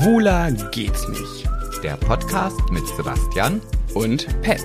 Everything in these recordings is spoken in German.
Schwuler geht's nicht. Der Podcast mit Sebastian Und Pet.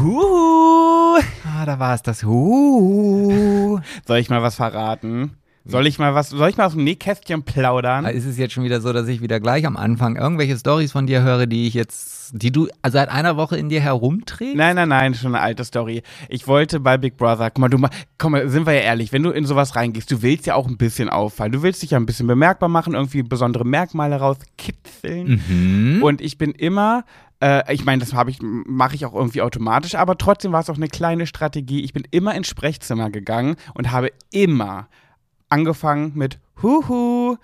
Huhu. Ah, da war es das Huh. Soll ich mal was verraten? Soll ich mal was, soll ich mal aus dem Nähkästchen plaudern? Ist es jetzt schon wieder so, dass ich wieder gleich am Anfang irgendwelche Stories von dir höre, die ich jetzt, die du seit einer Woche in dir herumträgst? Nein, nein, nein, schon eine alte Story. Ich wollte bei Big Brother, guck mal, du komm mal, sind wir ja ehrlich, wenn du in sowas reingehst, du willst ja auch ein bisschen auffallen. Du willst dich ja ein bisschen bemerkbar machen, irgendwie besondere Merkmale rauskitzeln. Mhm. Und ich bin immer, äh, ich meine, das habe ich, mache ich auch irgendwie automatisch, aber trotzdem war es auch eine kleine Strategie. Ich bin immer ins Sprechzimmer gegangen und habe immer angefangen mit Huhu.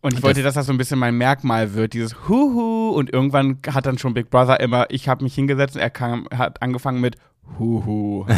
Und ich Und wollte, das- dass das so ein bisschen mein Merkmal wird, dieses Huhu. Und irgendwann hat dann schon Big Brother immer, ich habe mich hingesetzt und er kam, hat angefangen mit Huhu.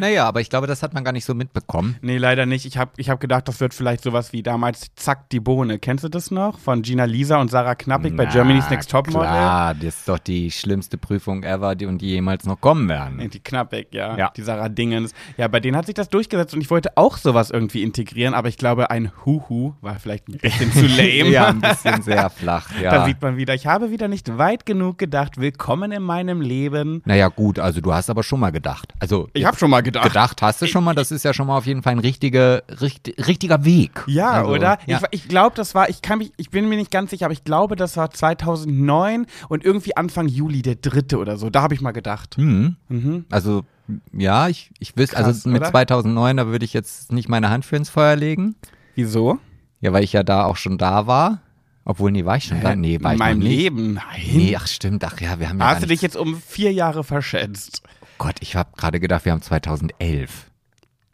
Naja, aber ich glaube, das hat man gar nicht so mitbekommen. nee, leider nicht. Ich habe ich hab gedacht, das wird vielleicht sowas wie damals Zack die Bohne. Kennst du das noch? Von Gina Lisa und Sarah Knappig bei Na, Germany's Next Topmodel? Klar, das ist doch die schlimmste Prüfung ever, die und die jemals noch kommen werden. Nee, Die Knappig, ja. Ja. Die Sarah Dingens. Ja, bei denen hat sich das durchgesetzt und ich wollte auch sowas irgendwie integrieren, aber ich glaube, ein Huhu war vielleicht ein bisschen zu lame. ja, ein bisschen sehr flach, ja. Da sieht man wieder, ich habe wieder nicht weit genug gedacht. Willkommen in meinem Leben. naja, gut, also du hast aber schon mal gedacht. Also Ich habe schon mal gedacht. gedacht hast du schon mal, das ist ja schon mal auf jeden Fall ein richtige, richt, richtiger Weg. Ja, also, oder? Ja. Ich, ich glaube, das war, ich kann mich, ich bin mir nicht ganz sicher, aber ich glaube, das war 2009 und irgendwie Anfang Juli, der dritte oder so. Da habe ich mal gedacht. Mhm. Mhm. Also, ja, ich, ich wüsste, also mit oder? 2009, da würde ich jetzt nicht meine Hand für ins Feuer legen. Wieso? Ja, weil ich ja da auch schon da war. Obwohl, nee, war ich schon da? Nee, war in ich meinem noch nicht. Leben. Nein. Nee, ach stimmt, ach ja, wir haben ja Hast gar du nicht, dich jetzt um vier Jahre verschätzt? Gott, ich habe gerade gedacht, wir haben 2011.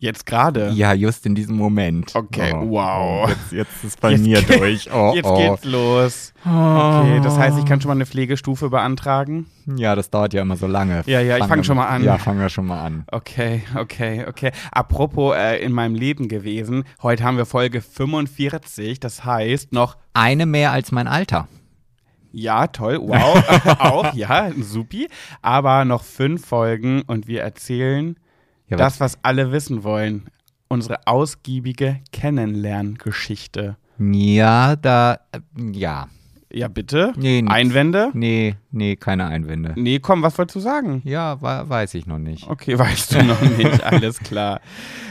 Jetzt gerade? Ja, just in diesem Moment. Okay, Oh, wow. oh, Jetzt, jetzt ist bei Jetzt mir geht- durch. Oh, Jetzt oh. geht's los. Okay, das heißt, ich kann schon mal eine Pflegestufe beantragen? Ja, das dauert ja immer so lange. Ja, ja, ich fang wir- schon mal an. Ja, fangen wir schon mal an. Okay, okay, okay. Apropos äh, in meinem Leben gewesen, heute haben wir Folge 45, das heißt noch, Eine mehr als mein Alter. ja, toll, wow, auch, ja, supi, aber noch fünf Folgen und wir erzählen Ja, das, was alle wissen wollen. Unsere ausgiebige Kennenlerngeschichte. Ja, da, ja. Ja, bitte? Nee, nix. Einwände? Nee, nee, keine Einwände. Nee, komm, was wolltest du sagen? Ja, weiß ich noch nicht. Okay, weißt du noch nicht. Alles klar.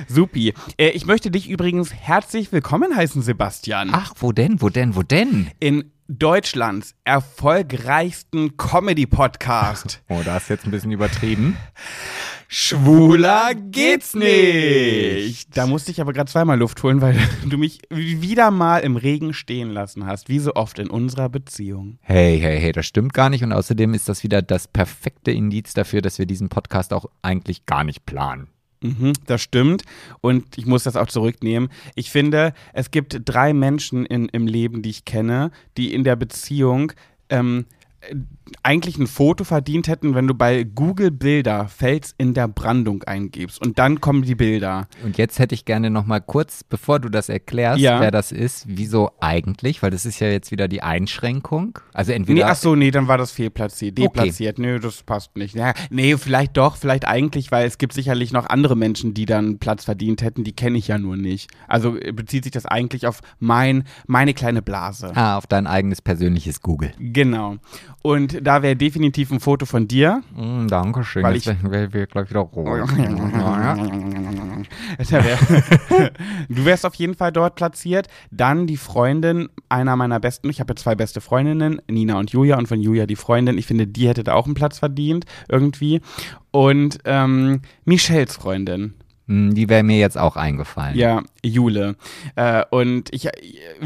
Supi. Äh, ich möchte dich übrigens herzlich willkommen heißen, Sebastian. Ach, wo denn, wo denn, wo denn? In Deutschlands erfolgreichsten Comedy-Podcast. Oh, da ist jetzt ein bisschen übertrieben. Schwuler geht's nicht. Da musste ich aber gerade zweimal Luft holen, weil du mich wieder mal im Regen stehen lassen hast, wie so oft in unserer Beziehung. Hey, hey, hey, das stimmt gar nicht. Und außerdem ist das wieder das perfekte Indiz dafür, dass wir diesen Podcast auch eigentlich gar nicht planen. Mhm, das stimmt. Und ich muss das auch zurücknehmen. Ich finde, es gibt drei Menschen in, im Leben, die ich kenne, die in der Beziehung ähm, äh, eigentlich ein Foto verdient hätten, wenn du bei Google Bilder Fels in der Brandung eingibst. Und dann kommen die Bilder. Und jetzt hätte ich gerne noch mal kurz, bevor du das erklärst, Ja. wer das ist, wieso eigentlich, weil das ist ja jetzt wieder die Einschränkung. Also entweder Nee, ach so, nee, dann war das fehlplatziert, deplatziert. Nee, das passt nicht. Ja, nee, vielleicht doch, vielleicht eigentlich, weil es gibt sicherlich noch andere Menschen, die dann Platz verdient hätten, die kenne ich ja nur nicht. Also äh, bezieht sich das eigentlich auf mein, meine kleine Blase. ah, auf dein eigenes persönliches Google. Genau. Und da wäre definitiv ein Foto von dir. Mm, Dankeschön. Weil ich- wir, wir gleich wieder rot. Wär, du wärst auf jeden Fall dort platziert. Dann die Freundin einer meiner besten. Ich habe ja zwei beste Freundinnen, Nina und Julia. Und von Julia die Freundin. Ich finde, die hätte da auch einen Platz verdient, irgendwie. Und ähm, Michelles Freundin. Mm, Die wäre mir jetzt auch eingefallen. Ja, Jule. Äh, und ich,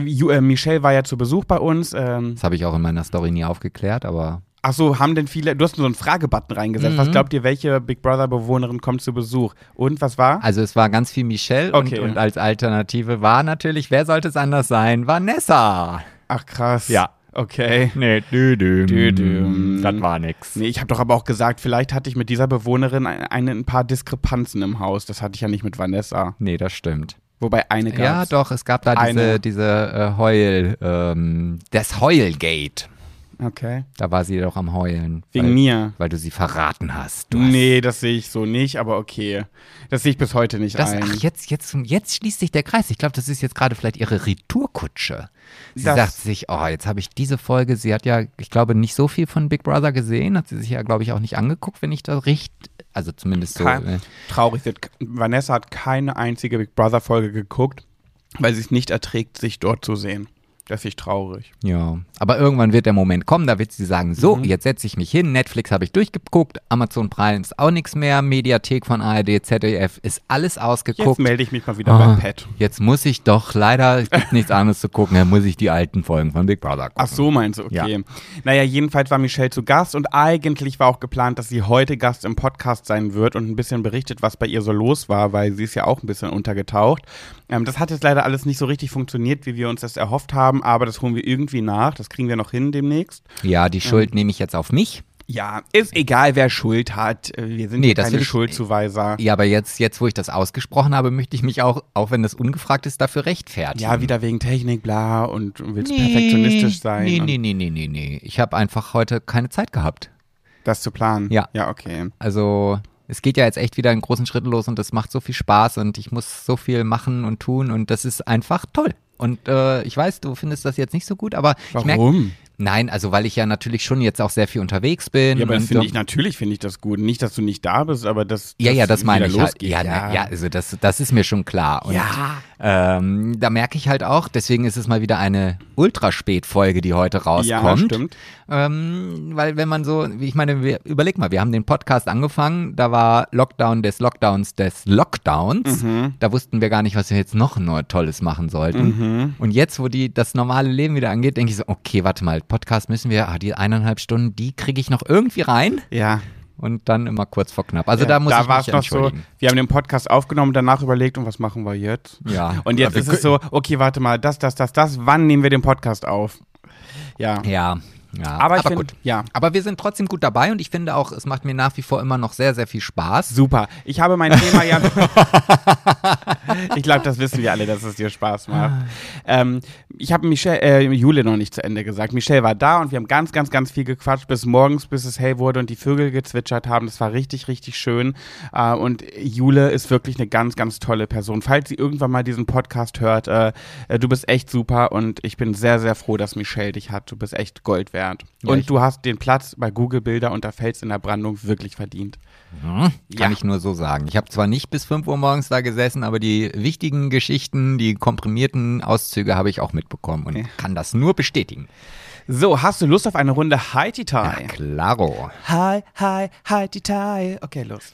Ju, äh, Michelle war ja zu Besuch bei uns. Ähm, Das habe ich auch in meiner Story nie aufgeklärt, aber Ach so, haben denn viele, du hast so einen Fragebutton reingesetzt. Mhm. Was glaubt ihr, welche Big Brother Bewohnerin kommt zu Besuch? Und was war? also es war ganz viel Michelle Okay. und, und als Alternative war natürlich, wer sollte es anders sein? Vanessa. Ach krass. Ja. Okay. Nee, dü -düm. Dü -düm. Das war nix. Nee, ich habe doch aber auch gesagt, vielleicht hatte ich mit dieser Bewohnerin ein, ein, ein paar Diskrepanzen im Haus. Das hatte ich ja nicht mit Vanessa. Nee, das stimmt. Wobei eine gab Ja, doch, es gab da Eine. diese, diese äh, Heul, ähm, das Heulgate. Okay. Da war sie doch am Heulen. Wegen weil, mir. Weil du sie verraten hast. Du hast Nee, das sehe ich so nicht, aber okay. Das sehe ich bis heute nicht Das, ein. ach, jetzt, jetzt, jetzt schließt sich der Kreis. Ich glaube, das ist jetzt gerade vielleicht ihre Retourkutsche. Sie Das- sagt sich, oh, jetzt habe ich diese Folge, sie hat ja, ich glaube, nicht so viel von Big Brother gesehen, hat sie sich ja, glaube ich, auch nicht angeguckt, wenn ich da richtig, also zumindest so. Kein- äh, Traurig. Vanessa hat keine einzige Big Brother Folge geguckt, weil sie es nicht erträgt, sich dort zu sehen. Das ist traurig. Ja, aber irgendwann wird der Moment kommen, da wird sie sagen, so, Mhm. jetzt setze ich mich hin, Netflix habe ich durchgeguckt, Amazon Prime ist auch nichts mehr, Mediathek von ARD, ZDF ist alles Jetzt ausgeguckt. melde ich mich mal wieder Ah, bei Pat. Jetzt muss ich doch, leider, es gibt nichts anderes zu gucken, dann muss ich die alten Folgen von Big Brother gucken. Ach so, meinst du, okay. Ja. Naja, jedenfalls war Michelle zu Gast und eigentlich war auch geplant, dass sie heute Gast im Podcast sein wird und ein bisschen berichtet, was bei ihr so los war, weil sie ist ja auch ein bisschen untergetaucht. Ähm, das hat jetzt leider alles nicht so richtig funktioniert, wie wir uns das erhofft haben, aber das holen wir irgendwie nach. Das kriegen wir noch hin demnächst. Ja, die Schuld nehme ich jetzt auf mich. Ja, ist egal, wer Schuld hat. Äh, Wir sind Nee, keine ich- Schuldzuweiser. Ja, aber jetzt, jetzt, wo ich das ausgesprochen habe, möchte ich mich auch, auch wenn das ungefragt ist, dafür rechtfertigen. Ja, wieder wegen Technik, bla, und du willst perfektionistisch sein. Nee, nee, nee, nee, nee, nee. Ich habe einfach heute keine Zeit gehabt. Das zu planen. Ja. Ja, okay. Also es geht ja jetzt echt wieder in großen Schritten los und das macht so viel Spaß und ich muss so viel machen und tun und das ist einfach toll. Und äh, ich weiß, du findest das jetzt nicht so gut, aber ich merke, Warum? nein, also weil ich ja natürlich schon jetzt auch sehr viel unterwegs bin. Ja, aber das finde äh, ich, natürlich finde ich das gut. Nicht, dass du nicht da bist, aber dass Ja, ja, das meine ich halt. Ja, na, ja, also das, das ist mir schon klar. Und, Ja. Ähm, da merke ich halt auch, deswegen ist es mal wieder eine Ultraspät-Folge, die heute Ja, rauskommt. stimmt. Ähm, weil wenn man so, ich meine, wir, überleg mal, wir haben den Podcast angefangen, da war Lockdown des Lockdowns des Lockdowns. Mhm. Da wussten wir gar nicht, was wir jetzt noch neu Tolles machen sollten. Mhm. Und jetzt, wo die das normale Leben wieder angeht, denke ich so, okay, warte mal, Podcast müssen wir, ah, die eineinhalb Stunden, die kriege ich noch irgendwie rein Ja. Und dann immer kurz vor knapp. Also da muss da ich war mich es noch so, wir haben den Podcast aufgenommen, danach überlegt, und was machen wir jetzt? Ja. Und jetzt ist es so, okay, warte mal, das, das, das, das, wann nehmen wir den Podcast auf? Ja. Ja, ja. Aber, ich find, gut. ja, Aber wir sind trotzdem gut dabei und ich finde auch, es macht mir nach wie vor immer noch sehr, sehr viel Spaß. super. Ich habe mein Thema ja. ich glaube, das wissen wir alle, dass es dir Spaß macht. Ähm, ich habe Michelle, äh, Jule noch nicht zu Ende gesagt. Michelle war da und wir haben ganz, ganz, ganz viel gequatscht bis morgens, bis es hell wurde und die Vögel gezwitschert haben. Das war richtig, richtig schön. Äh, und Jule ist wirklich eine ganz, ganz tolle Person. Falls sie irgendwann mal diesen Podcast hört, äh, äh, du bist echt super und ich bin sehr, sehr froh, dass Michelle dich hat. Du bist echt Gold wert. Ja, und du hast den Platz bei Google Bilder unter Fels in der Brandung wirklich verdient. Hm, Ja. Kann ich nur so sagen. Ich habe zwar nicht bis 5 Uhr morgens da gesessen, aber die wichtigen Geschichten, die komprimierten Auszüge habe ich auch mitbekommen und Ja. kann das nur bestätigen. So, hast du Lust auf eine Runde Hi Ja, Tai? klaro. Hi, hi, hi Tai. Okay, los.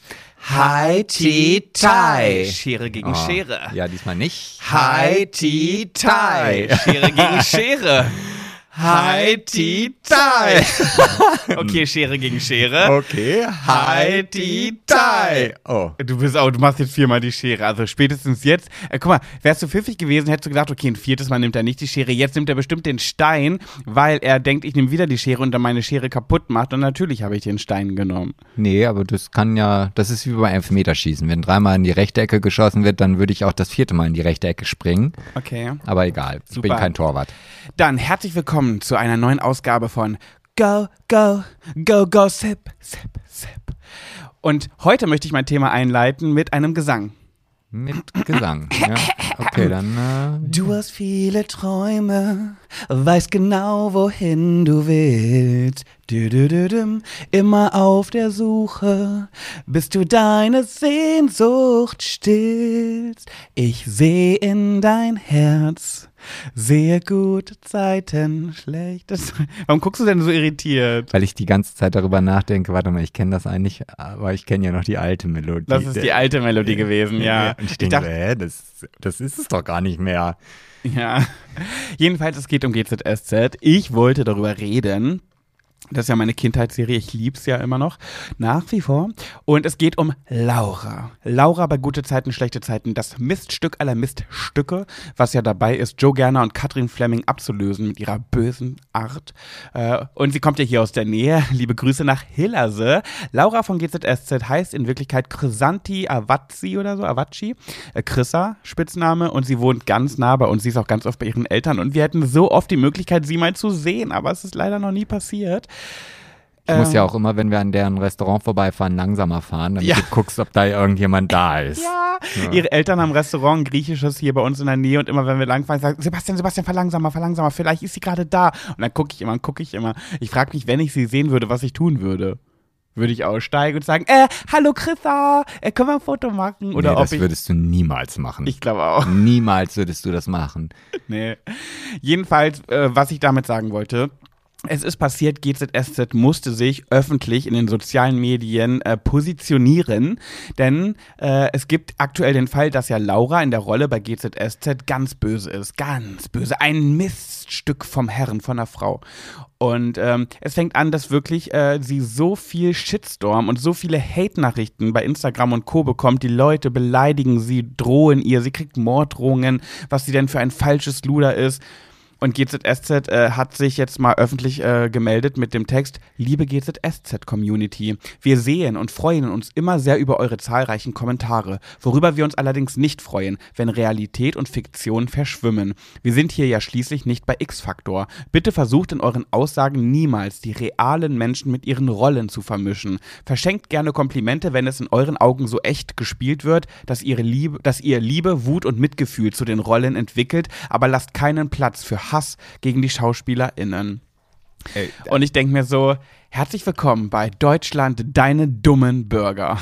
Hi, Ti, Tai. Schere gegen Oh, Schere. Ja, diesmal nicht. Hi, Ti, Tai. Schere gegen Schere. Hi, Ti, Tai. Okay, Schere gegen Schere. Okay. Hi, Ti, Tai. Oh. Du bist auch, du machst jetzt viermal die Schere. Also spätestens jetzt. Äh, guck mal, wärst du pfiffig gewesen, hättest du gedacht, okay, ein viertes Mal nimmt er nicht die Schere. Jetzt nimmt er bestimmt den Stein, weil er denkt, ich nehme wieder die Schere und dann meine Schere kaputt macht. Und natürlich habe ich den Stein genommen. Nee, aber das kann ja, das ist wie beim Elfmeterschießen. Wenn dreimal in die rechte Ecke geschossen wird, dann würde ich auch das vierte Mal in die rechte Ecke springen. Okay. Aber egal, ich bin Super. kein Torwart. Dann herzlich willkommen zu einer neuen Ausgabe von Go, Go, Go, Go, Sip, Sip, Sip. Und heute möchte ich mein Thema einleiten mit einem Gesang. Mit Gesang. ja. Okay, dann. Äh, Du hast viele Träume, weißt genau, wohin du willst. Du, du, du. Immer auf der Suche, bis du deine Sehnsucht stillst. Ich sehe in dein Herz, sehe gute Zeiten, schlechte Zeiten. Warum guckst du denn so irritiert? weil ich die ganze Zeit darüber nachdenke, warte mal, ich kenne das eigentlich, aber ich kenne ja noch die alte Melodie. Das ist die alte Melodie gewesen, ja. Und ich Ich denke, dachte, hä, das, das ist es doch gar nicht mehr. Ja. Jedenfalls, es geht um GZSZ. Ich wollte darüber reden, Das ist ja meine Kindheitsserie, ich lieb's ja immer noch, nach wie vor. Und es geht um Laura. Laura bei gute Zeiten, schlechte Zeiten, das Miststück aller Miststücke, was ja dabei ist, Joe Gerner und Katrin Fleming abzulösen mit ihrer bösen Art. Äh, und sie kommt ja hier aus der Nähe. Liebe Grüße nach Hillerse. Laura von GZSZ heißt in Wirklichkeit Chrysanti Avazzi oder so, Avacci. Äh, Chrissa, Spitzname. Und sie wohnt ganz nah bei uns. Sie ist auch ganz oft bei ihren Eltern. Und wir hätten so oft die Möglichkeit, sie mal zu sehen. Aber es ist leider noch nie passiert. Ich muss ja Ähm, auch immer, wenn wir an deren Restaurant vorbeifahren, langsamer fahren, damit Ja. du guckst, ob da irgendjemand da ist. Ja. Ihre Eltern haben ein Restaurant, ein griechisches hier bei uns in der Nähe und immer wenn wir langfahren, sagen Sebastian, Sebastian, verlangsamer, verlangsamer, vielleicht ist sie gerade da. Und dann gucke ich immer gucke ich immer. Ich frage mich, wenn ich sie sehen würde, was ich tun würde. Würde ich aussteigen und sagen, äh, hallo Chrissa, äh, können wir ein Foto machen? Oder nee, ob das ich. würdest du niemals machen. Ich glaube auch. Niemals würdest du das machen. Nee. Jedenfalls, äh, was ich damit sagen wollte. Es ist passiert, GZSZ musste sich öffentlich in den sozialen Medien äh, positionieren, denn äh, es gibt aktuell den Fall, dass ja Laura in der Rolle bei GZSZ ganz böse ist, ganz böse, ein Miststück vom Herrn, von der Frau. Und ähm, es fängt an, dass wirklich äh, sie so viel Shitstorm und so viele Hate-Nachrichten bei Instagram und Co. bekommt. Die Leute beleidigen sie, drohen ihr, sie kriegt Morddrohungen, was sie denn für ein falsches Luder ist. Und GZSZ äh, hat sich jetzt mal öffentlich äh, gemeldet mit dem Text, liebe GZSZ-Community, wir sehen und freuen uns immer sehr über eure zahlreichen Kommentare, worüber wir uns allerdings nicht freuen, wenn Realität und Fiktion verschwimmen. Wir sind hier ja schließlich nicht bei X-Faktor. Bitte versucht in euren Aussagen niemals die realen Menschen mit ihren Rollen zu vermischen. Verschenkt gerne Komplimente, wenn es in euren Augen so echt gespielt wird, dass, ihre Liebe, dass ihr Liebe, Wut und Mitgefühl zu den Rollen entwickelt, aber lasst keinen Platz für Hass gegen die SchauspielerInnen. Ey, Und ich denke mir so, herzlich willkommen bei Deutschland, deine dummen Bürger.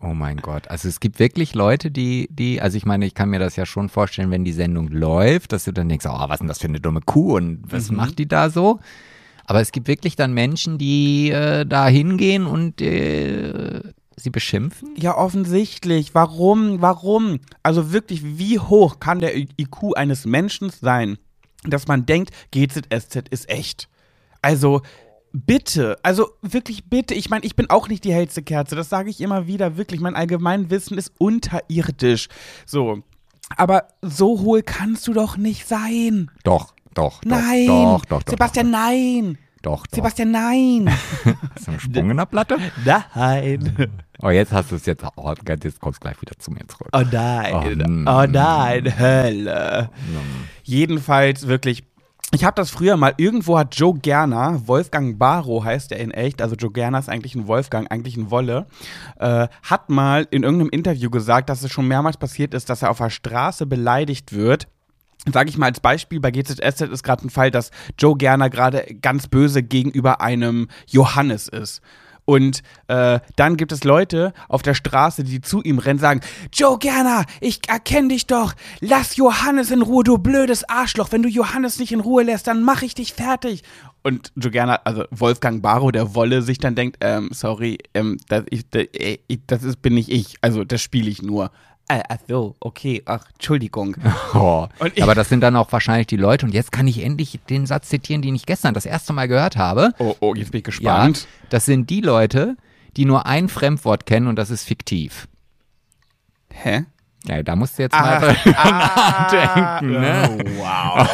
Oh mein Gott. Also es gibt wirklich Leute, die, die, also ich meine, ich kann mir das ja schon vorstellen, wenn die Sendung läuft, dass du dann denkst, oh, was ist denn das für eine dumme Kuh und was Mhm. macht die da so? Aber es gibt wirklich dann Menschen, die äh, da hingehen und äh, sie beschimpfen. Ja, offensichtlich. Warum? Warum? Also wirklich, wie hoch kann der IQ eines Menschen sein, dass man denkt, GZSZ ist echt? Also, bitte, also wirklich bitte. Ich meine, ich bin auch nicht die hellste Kerze, das sage ich immer wieder, wirklich. Mein Allgemeinwissen ist unterirdisch. So. Aber so hohl kannst du doch nicht sein. Doch, doch, doch. Nein. Doch, doch, doch. Sebastian, nein. Doch, doch. Sebastian, nein. Hast du einen Sprung in der Platte? nein. Oh, jetzt hast du es jetzt. Oh, jetzt kommst du gleich wieder zu mir zurück. Oh nein. Oh, Oh, nein, Hölle. Jedenfalls wirklich. Ich habe das früher mal, irgendwo hat Joe Gerner, Wolfgang Barrow heißt er in echt, also Joe Gerner ist eigentlich ein Wolfgang, eigentlich ein Wolle, äh, hat mal in irgendeinem Interview gesagt, dass es schon mehrmals passiert ist, dass er auf der Straße beleidigt wird. Sage ich mal als Beispiel, bei GZSZ ist gerade ein Fall, dass Joe Gerner gerade ganz böse gegenüber einem Johannes ist. Und äh, dann gibt es Leute auf der Straße, die zu ihm rennen, sagen, Joe Gerner, ich erkenne dich doch. Lass Johannes in Ruhe, du blödes Arschloch. Wenn du Johannes nicht in Ruhe lässt, dann mache ich dich fertig. Und Joe Gerner, also Wolfgang Barrow, der Wolle, sich dann denkt, ähm, sorry, ähm, das, ich, das, ich, das bin nicht ich. Also das spiele ich nur. Äh, ach so, okay, ach, Entschuldigung. Oh. Aber das sind dann auch wahrscheinlich die Leute. Und jetzt kann ich endlich den Satz zitieren, den ich gestern das erste Mal gehört habe. Oh, oh, jetzt bin ich Ja, gespannt. das sind die Leute, die nur ein Fremdwort kennen und das ist fiktiv. Hä? Ja, da musst du jetzt Ah, mal nachdenken, ne? Oh, wow.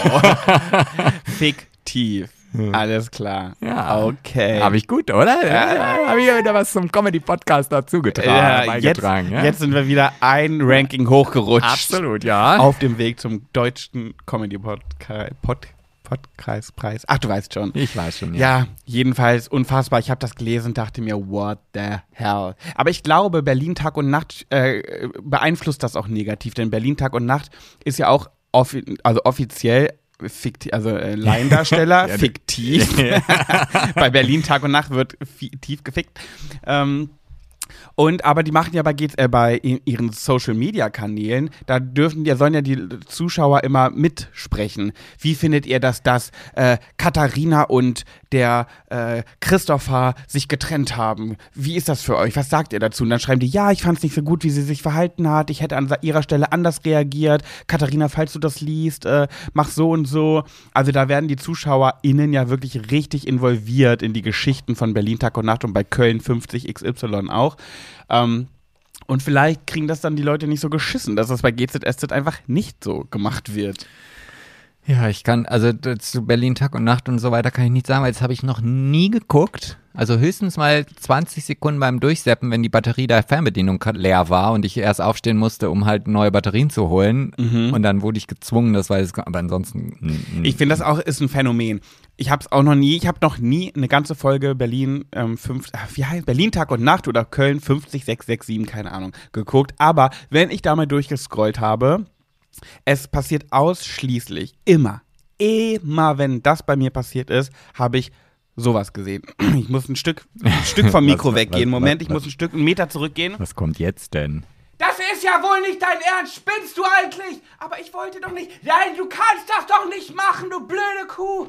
Fiktiv. Alles klar. Ja. Okay. Habe ich gut, oder? Ja, Habe ich ja wieder was zum Comedy-Podcast dazu getragen, ja, jetzt, ja? jetzt sind wir wieder ein Ranking hochgerutscht. Absolut, ja. Auf dem Weg zum deutschen Comedy-Podcast. Pod, Podcastpreis. Ach, du weißt schon. ich weiß schon, ja. Ja, jedenfalls unfassbar. Ich habe das gelesen und dachte mir, what the hell. Aber ich glaube, Berlin Tag und Nacht äh, beeinflusst das auch negativ, denn Berlin Tag und Nacht ist ja auch offi also offiziell fiktiv, also äh, Laiendarsteller, Ja, fiktiv. Bei Berlin Tag und Nacht wird fi- tief gefickt. Ähm, Und aber die machen ja bei, äh, bei ihren Social Media Kanälen, da dürfen ja sollen ja die Zuschauer immer mitsprechen. Wie findet ihr, dass das äh, Katharina und der äh, Christopher sich getrennt haben? Wie ist das für euch? Was sagt ihr dazu? Und dann schreiben die, ja, ich fand es nicht so gut, wie sie sich verhalten hat. Ich hätte an ihrer Stelle anders reagiert. Katharina, falls du das liest, äh, mach so und so. Also da werden die ZuschauerInnen ja wirklich richtig involviert in die Geschichten von Berlin Tag und Nacht und bei Köln 50 XY auch. Ähm, und vielleicht kriegen das dann die Leute nicht so geschissen, dass das bei GZSZ einfach nicht so gemacht wird. Ja, ich kann, also zu Berlin Tag und Nacht und so weiter kann ich nicht sagen, weil das habe ich noch nie geguckt. Also höchstens mal 20 Sekunden beim Durchseppen, wenn die Batterie der Fernbedienung leer war und ich erst aufstehen musste, um halt neue Batterien zu holen. Mhm. Und dann wurde ich gezwungen, das war jetzt, aber ansonsten. Ich finde, das auch ist ein Phänomen. Ich habe es auch noch nie, ich habe noch nie eine ganze Folge Berlin ähm, fünf, wie heißt Berlin Tag und Nacht oder Köln 50667, keine Ahnung, geguckt. Aber wenn ich da mal durchgescrollt habe, es passiert ausschließlich immer, immer, wenn das bei mir passiert ist, habe ich sowas gesehen. Ich muss ein Stück, ein Stück vom Mikro was, weggehen. Was, Moment, was, ich muss ein Stück, einen Meter zurückgehen. Was kommt jetzt denn? Das ist ja wohl nicht dein Ernst. Spinnst du eigentlich? Aber ich wollte doch nicht. Nein, du kannst das doch nicht machen, du blöde Kuh.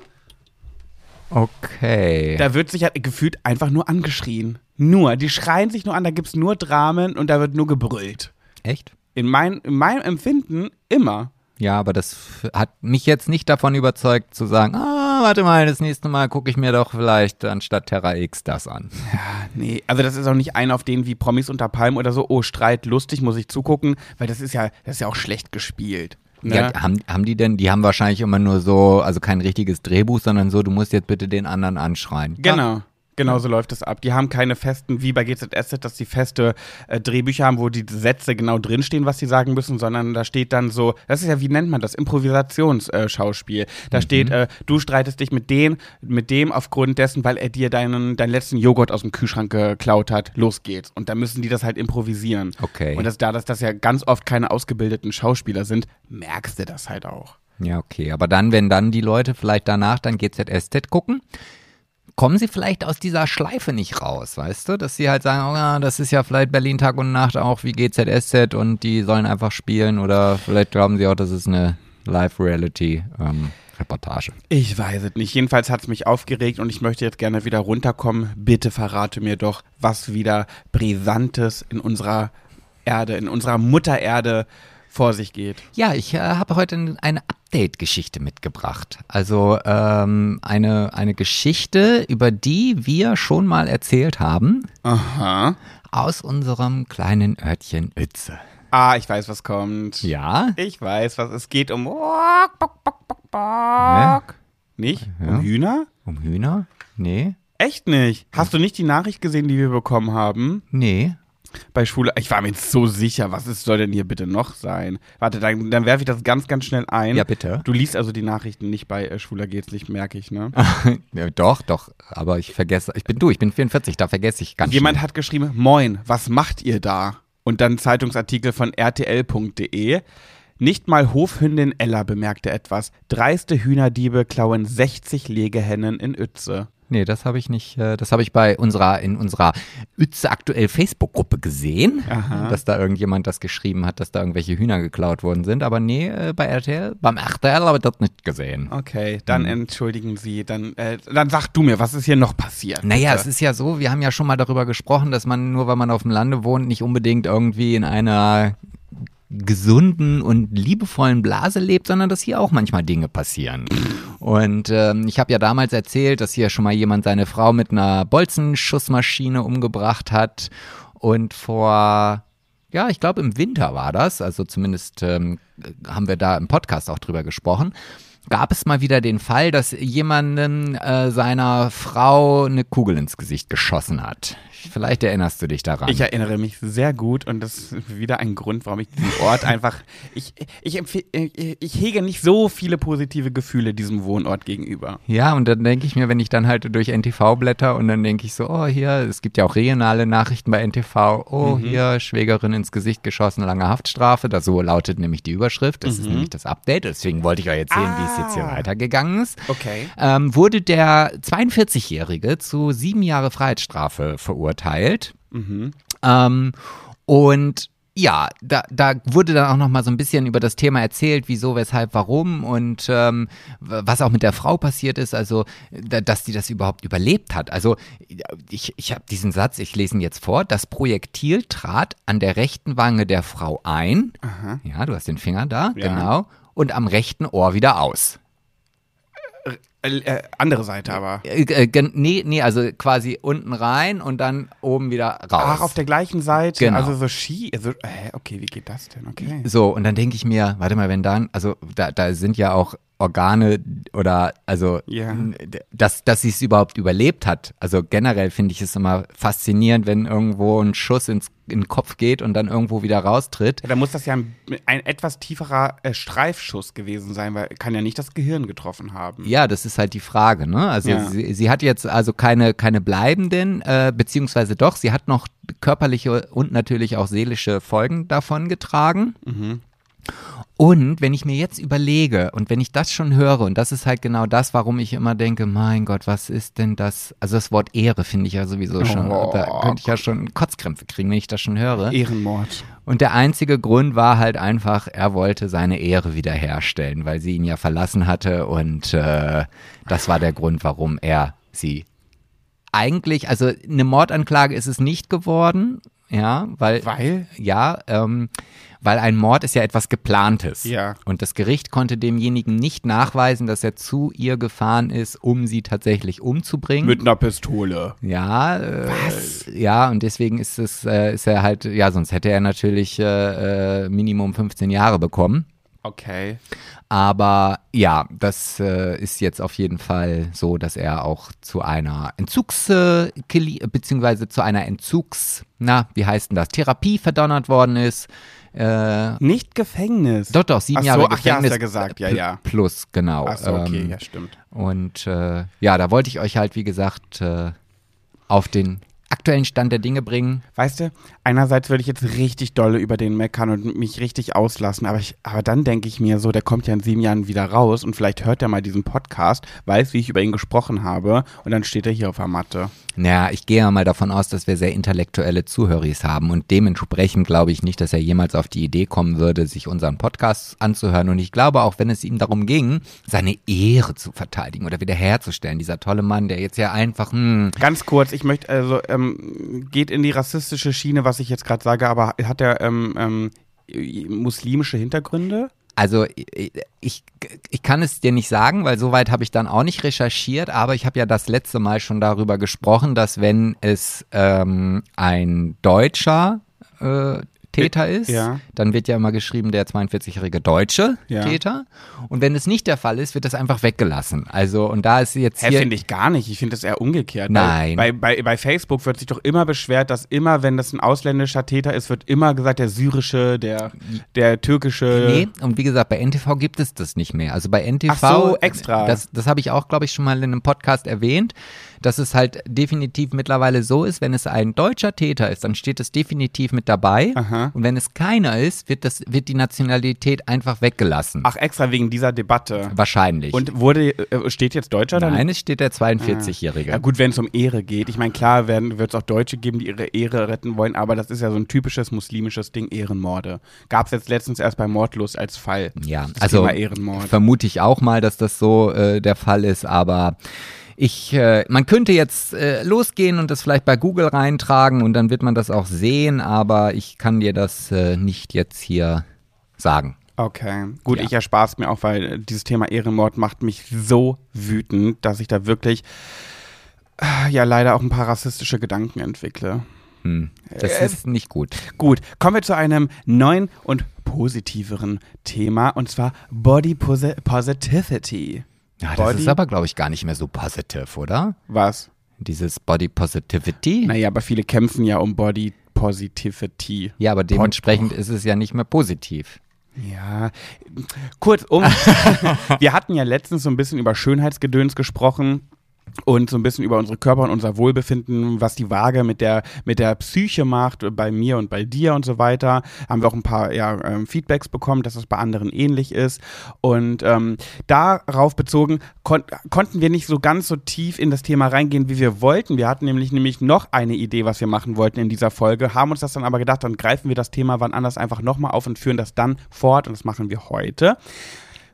Okay. Da wird sich halt gefühlt einfach nur angeschrien. Nur. Die schreien sich nur an, da gibt es nur Dramen und da wird nur gebrüllt. Echt? In, mein, in meinem Empfinden immer. Ja, aber das hat mich jetzt nicht davon überzeugt zu sagen, ah, warte mal, das nächste Mal gucke ich mir doch vielleicht anstatt Terra X das an. Ja, nee, also das ist auch nicht einer auf den wie Promis unter Palmen oder so, oh, Streit, lustig, muss ich zugucken, weil das ist ja, das ist ja auch schlecht gespielt. Ja, haben, haben die denn, die haben wahrscheinlich immer nur so, also kein richtiges Drehbuch, sondern so, du musst jetzt bitte den anderen anschreien. Genau. Genau so läuft es ab. Die haben keine festen, wie bei GZSZ, dass die feste äh, Drehbücher haben, wo die Sätze genau drinstehen, was sie sagen müssen, sondern da steht dann so, das ist ja, wie nennt man das? Improvisationsschauspiel. Äh, da mhm. steht, äh, du streitest dich mit dem, mit dem aufgrund dessen, weil er dir deinen, deinen letzten Joghurt aus dem Kühlschrank geklaut hat. Los geht's. Und da müssen die das halt improvisieren. Okay. Und das, da dass das ja ganz oft keine ausgebildeten Schauspieler sind, merkst du das halt auch. Ja, okay. Aber dann, wenn dann die Leute vielleicht danach dann GZSZ gucken, kommen sie vielleicht aus dieser Schleife nicht raus, weißt du? Dass sie halt sagen, oh, das ist ja vielleicht Berlin Tag und Nacht auch wie GZSZ und die sollen einfach spielen oder vielleicht glauben sie auch, das ist eine Live-Reality. Ähm, Reportage. Ich weiß es nicht. Jedenfalls hat es mich aufgeregt und ich möchte jetzt gerne wieder runterkommen. Bitte verrate mir doch, was wieder Brisantes in unserer Erde, in unserer Muttererde vor sich geht. Ja, ich äh, habe heute eine Update-Geschichte mitgebracht. Also ähm, eine, eine Geschichte, über die wir schon mal erzählt haben. Aha. Aus unserem kleinen Örtchen Uetze. Ah, ich weiß, was kommt. Ja? Ich weiß, was es geht um. Bock, bock, bock, bock, bock. Nicht? Ja. Um Hühner? Um Hühner? Nee. Echt nicht? Hast du nicht die Nachricht gesehen, die wir bekommen haben? Nee bei Schwule. Ich war mir jetzt so sicher, was ist, soll denn hier bitte noch sein? Warte, dann, dann werfe ich das ganz, ganz schnell ein. Ja, bitte. Du liest also die Nachrichten nicht bei äh, Schwuler geht's nicht, merke ich, ne? ja, doch, doch. Aber ich vergesse, ich bin du, ich bin 44, da vergesse ich ganz Jemand schnell. hat geschrieben, moin, was macht ihr da? Und dann Zeitungsartikel von rtl.de. Nicht mal Hofhündin Ella bemerkte etwas. Dreiste Hühnerdiebe klauen 60 Legehennen in Uetze. Nee, das habe ich nicht. Äh, das habe ich bei unserer in unserer Ütze aktuell Facebook-Gruppe gesehen, Aha. dass da irgendjemand das geschrieben hat, dass da irgendwelche Hühner geklaut worden sind. Aber nee, äh, bei RTL, beim RTL habe ich das nicht gesehen. Okay, dann hm. entschuldigen Sie. Dann, äh, dann sag du mir, was ist hier noch passiert? Naja, bitte? es ist ja so, wir haben ja schon mal darüber gesprochen, dass man nur, weil man auf dem Lande wohnt, nicht unbedingt irgendwie in einer gesunden und liebevollen Blase lebt, sondern dass hier auch manchmal Dinge passieren. Und ähm, ich habe ja damals erzählt, dass hier schon mal jemand seine Frau mit einer Bolzenschussmaschine umgebracht hat. Und vor, ja, ich glaube im Winter war das, also zumindest ähm, haben wir da im Podcast auch drüber gesprochen gab es mal wieder den Fall, dass jemanden äh, seiner Frau eine Kugel ins Gesicht geschossen hat. Vielleicht erinnerst du dich daran. Ich erinnere mich sehr gut und das ist wieder ein Grund, warum ich diesen Ort einfach. Ich, ich, ich, ich hege nicht so viele positive Gefühle diesem Wohnort gegenüber. Ja, und dann denke ich mir, wenn ich dann halt durch NTV blätter und dann denke ich so, oh, hier, es gibt ja auch regionale Nachrichten bei NTV, oh, mhm. hier, Schwägerin ins Gesicht geschossen, lange Haftstrafe. Da so lautet nämlich die Überschrift. Das mhm. ist nämlich das Update. Deswegen wollte ich euch erzählen, ah. wie es jetzt hier ah. weitergegangen ist. Okay. Ähm, wurde der 42-Jährige zu sieben Jahre Freiheitsstrafe verurteilt. Mhm. Ähm, und ja, da, da wurde dann auch noch mal so ein bisschen über das Thema erzählt, wieso, weshalb, warum und ähm, was auch mit der Frau passiert ist, also da, dass die das überhaupt überlebt hat. Also ich, ich habe diesen Satz, ich lese ihn jetzt vor, das Projektil trat an der rechten Wange der Frau ein, ja, du hast den Finger da, Ja. genau, und am rechten Ohr wieder aus. Äh, äh, andere Seite aber. Äh, äh, gen- nee, nee, also quasi unten rein und dann oben wieder raus. Ach, auf der gleichen Seite. Genau. Also so Ski. Also, hä, okay, wie geht das denn? Okay. So, und dann denke ich mir, warte mal, wenn dann, also da, da sind ja auch Organe oder also d- dass, dass sie es überhaupt überlebt hat. Also generell finde ich es immer faszinierend, wenn irgendwo ein Schuss ins, in den Kopf geht und dann irgendwo wieder raustritt. Ja, dann muss das ja ein, ein etwas tieferer äh, Streifschuss gewesen sein, weil kann ja nicht das Gehirn getroffen haben. Ja, das ist halt die Frage, ne? Also Ja. sie, sie hat jetzt also keine, keine bleibenden, äh, beziehungsweise doch, sie hat noch körperliche und natürlich auch seelische Folgen davon getragen. Und wenn ich mir jetzt überlege und wenn ich das schon höre, und das ist halt genau das, warum ich immer denke, mein Gott, was ist denn das? Also das Wort Ehre finde ich ja sowieso schon, Oh, da könnte ich ja schon Kotzkrämpfe kriegen, wenn ich das schon höre. Ehrenmord. Und der einzige Grund war halt einfach, er wollte seine Ehre wiederherstellen, weil sie ihn ja verlassen hatte und äh, das war der Grund, warum er sie eigentlich, also eine Mordanklage ist es nicht geworden, ja, weil, Weil? ja, ähm, weil ein Mord ist ja etwas geplantes. Ja. Und das Gericht konnte demjenigen nicht nachweisen, dass er zu ihr gefahren ist, um sie tatsächlich umzubringen. Mit einer Pistole. Ja, äh, ja, und deswegen ist es, äh, ist er halt, ja, sonst hätte er natürlich äh, äh, Minimum 15 Jahre bekommen. Okay. Aber ja, das äh, ist jetzt auf jeden Fall so, dass er auch zu einer Entzugs, äh, beziehungsweise zu einer Entzugs, na, wie heißt denn das, Therapie verdonnert worden ist. Äh, Nicht Gefängnis. doch, doch, sieben Ach so, Jahre ach ja, hast Gefängnis. ja gesagt, ja, ja. Plus, genau. Ach so, okay, Ähm, ja, stimmt. und äh, ja, da wollte ich euch halt, wie gesagt, äh, auf den aktuellen Stand der Dinge bringen. Weißt du, einerseits würde ich jetzt richtig dolle über den meckern und mich richtig auslassen, aber, ich, aber dann denke ich mir so, der kommt ja in sieben Jahren wieder raus und vielleicht hört er mal diesen Podcast, weiß, wie ich über ihn gesprochen habe und dann steht er hier auf der Matte. Naja, ich gehe ja mal davon aus, dass wir sehr intellektuelle Zuhöris haben und dementsprechend glaube ich nicht, dass er jemals auf die Idee kommen würde, sich unseren Podcast anzuhören. Und ich glaube auch, wenn es ihm darum ging, seine Ehre zu verteidigen oder wiederherzustellen, dieser tolle Mann, der jetzt ja einfach, hm, Ganz kurz, ich möchte, also, ähm, geht in die rassistische Schiene, was ich jetzt gerade sage, aber hat er ähm, ähm, muslimische Hintergründe? Also ich, ich, ich kann es dir nicht sagen, weil soweit habe ich dann auch nicht recherchiert, aber ich habe ja das letzte Mal schon darüber gesprochen, dass wenn es ähm, ein deutscher äh, Täter ist, Ja. dann wird ja immer geschrieben, der 42-jährige deutsche Ja. Täter. Und wenn es nicht der Fall ist, wird das einfach weggelassen. Also, und da ist jetzt hier. finde ich gar nicht. Ich finde das eher umgekehrt. Nein. Bei, bei, bei Facebook wird sich doch immer beschwert, dass immer, wenn das ein ausländischer Täter ist, wird immer gesagt, der syrische, der, der türkische. Nee, und wie gesagt, bei NTV gibt es das nicht mehr. Also bei NTV, Ach so, extra. Das, das habe ich auch, glaube ich, schon mal in einem Podcast erwähnt, dass es halt definitiv mittlerweile so ist, wenn es ein deutscher Täter ist, dann steht es definitiv mit dabei. Aha. Und wenn es keiner ist, wird, das, wird die Nationalität einfach weggelassen. Ach, extra wegen dieser Debatte. Wahrscheinlich. Und wurde, äh, steht jetzt Deutscher dann? Nein, es steht der 42-Jährige. Ja gut, wenn es um Ehre geht. Ich meine, klar wird es auch Deutsche geben, die ihre Ehre retten wollen, aber das ist ja so ein typisches muslimisches Ding, Ehrenmorde. Gab es jetzt letztens erst bei Mordlos als Fall. Ja, Das also Thema Ehrenmord. vermute ich auch mal, dass das so äh, der Fall ist, aber ich, äh, man könnte jetzt äh, losgehen und das vielleicht bei Google reintragen und dann wird man das auch sehen, aber ich kann dir das äh, nicht jetzt hier sagen. Okay, gut, Ja. ich erspare es mir auch, weil dieses Thema Ehrenmord macht mich so wütend, dass ich da wirklich äh, ja leider auch ein paar rassistische Gedanken entwickle. Hm. Das Äh, ist nicht gut. Gut, kommen wir zu einem neuen und positiveren Thema und zwar Body Posi Positivity. Ja, das Body- ist aber, glaube ich, gar nicht mehr so positive, oder? Was? Dieses Body Positivity. Naja, aber viele kämpfen ja um Body Positivity. Ja, aber dementsprechend ist es ja nicht mehr positiv. Ja, kurzum, wir hatten ja letztens so ein bisschen über Schönheitsgedöns gesprochen. Und so ein bisschen über unsere Körper und unser Wohlbefinden, was die Waage mit der, mit der Psyche macht, bei mir und bei dir und so weiter. Haben wir auch ein paar ja, ähm, Feedbacks bekommen, dass es bei anderen ähnlich ist. Und ähm, darauf bezogen kon konnten wir nicht so ganz so tief in das Thema reingehen, wie wir wollten. Wir hatten nämlich, nämlich noch eine Idee, was wir machen wollten in dieser Folge, haben uns das dann aber gedacht, dann greifen wir das Thema wann anders einfach nochmal auf und führen das dann fort und das machen wir heute.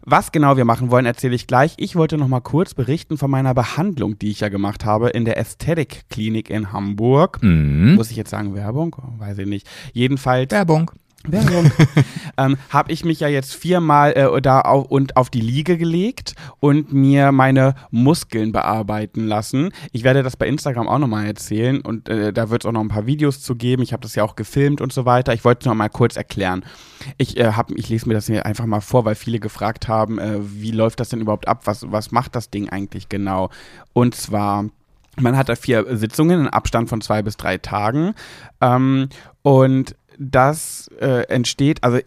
Was genau wir machen wollen, erzähle ich gleich. Ich wollte noch mal kurz berichten von meiner Behandlung, die ich ja gemacht habe in der Ästhetik Klinik in Hamburg. Mhm. Muss ich jetzt sagen Werbung? Weiß ich nicht. Jedenfalls Werbung. Werbung. ähm, habe ich mich ja jetzt viermal äh, da auf, und auf die Liege gelegt und mir meine Muskeln bearbeiten lassen. Ich werde das bei Instagram auch nochmal erzählen und äh, da wird es auch noch ein paar Videos zu geben. Ich habe das ja auch gefilmt und so weiter. Ich wollte es noch mal kurz erklären. Ich, äh, hab, ich lese mir das hier einfach mal vor, weil viele gefragt haben, äh, wie läuft das denn überhaupt ab? Was, was macht das Ding eigentlich genau? Und zwar man hat da vier Sitzungen in Abstand von zwei bis drei Tagen. Ähm, und das äh, entsteht, also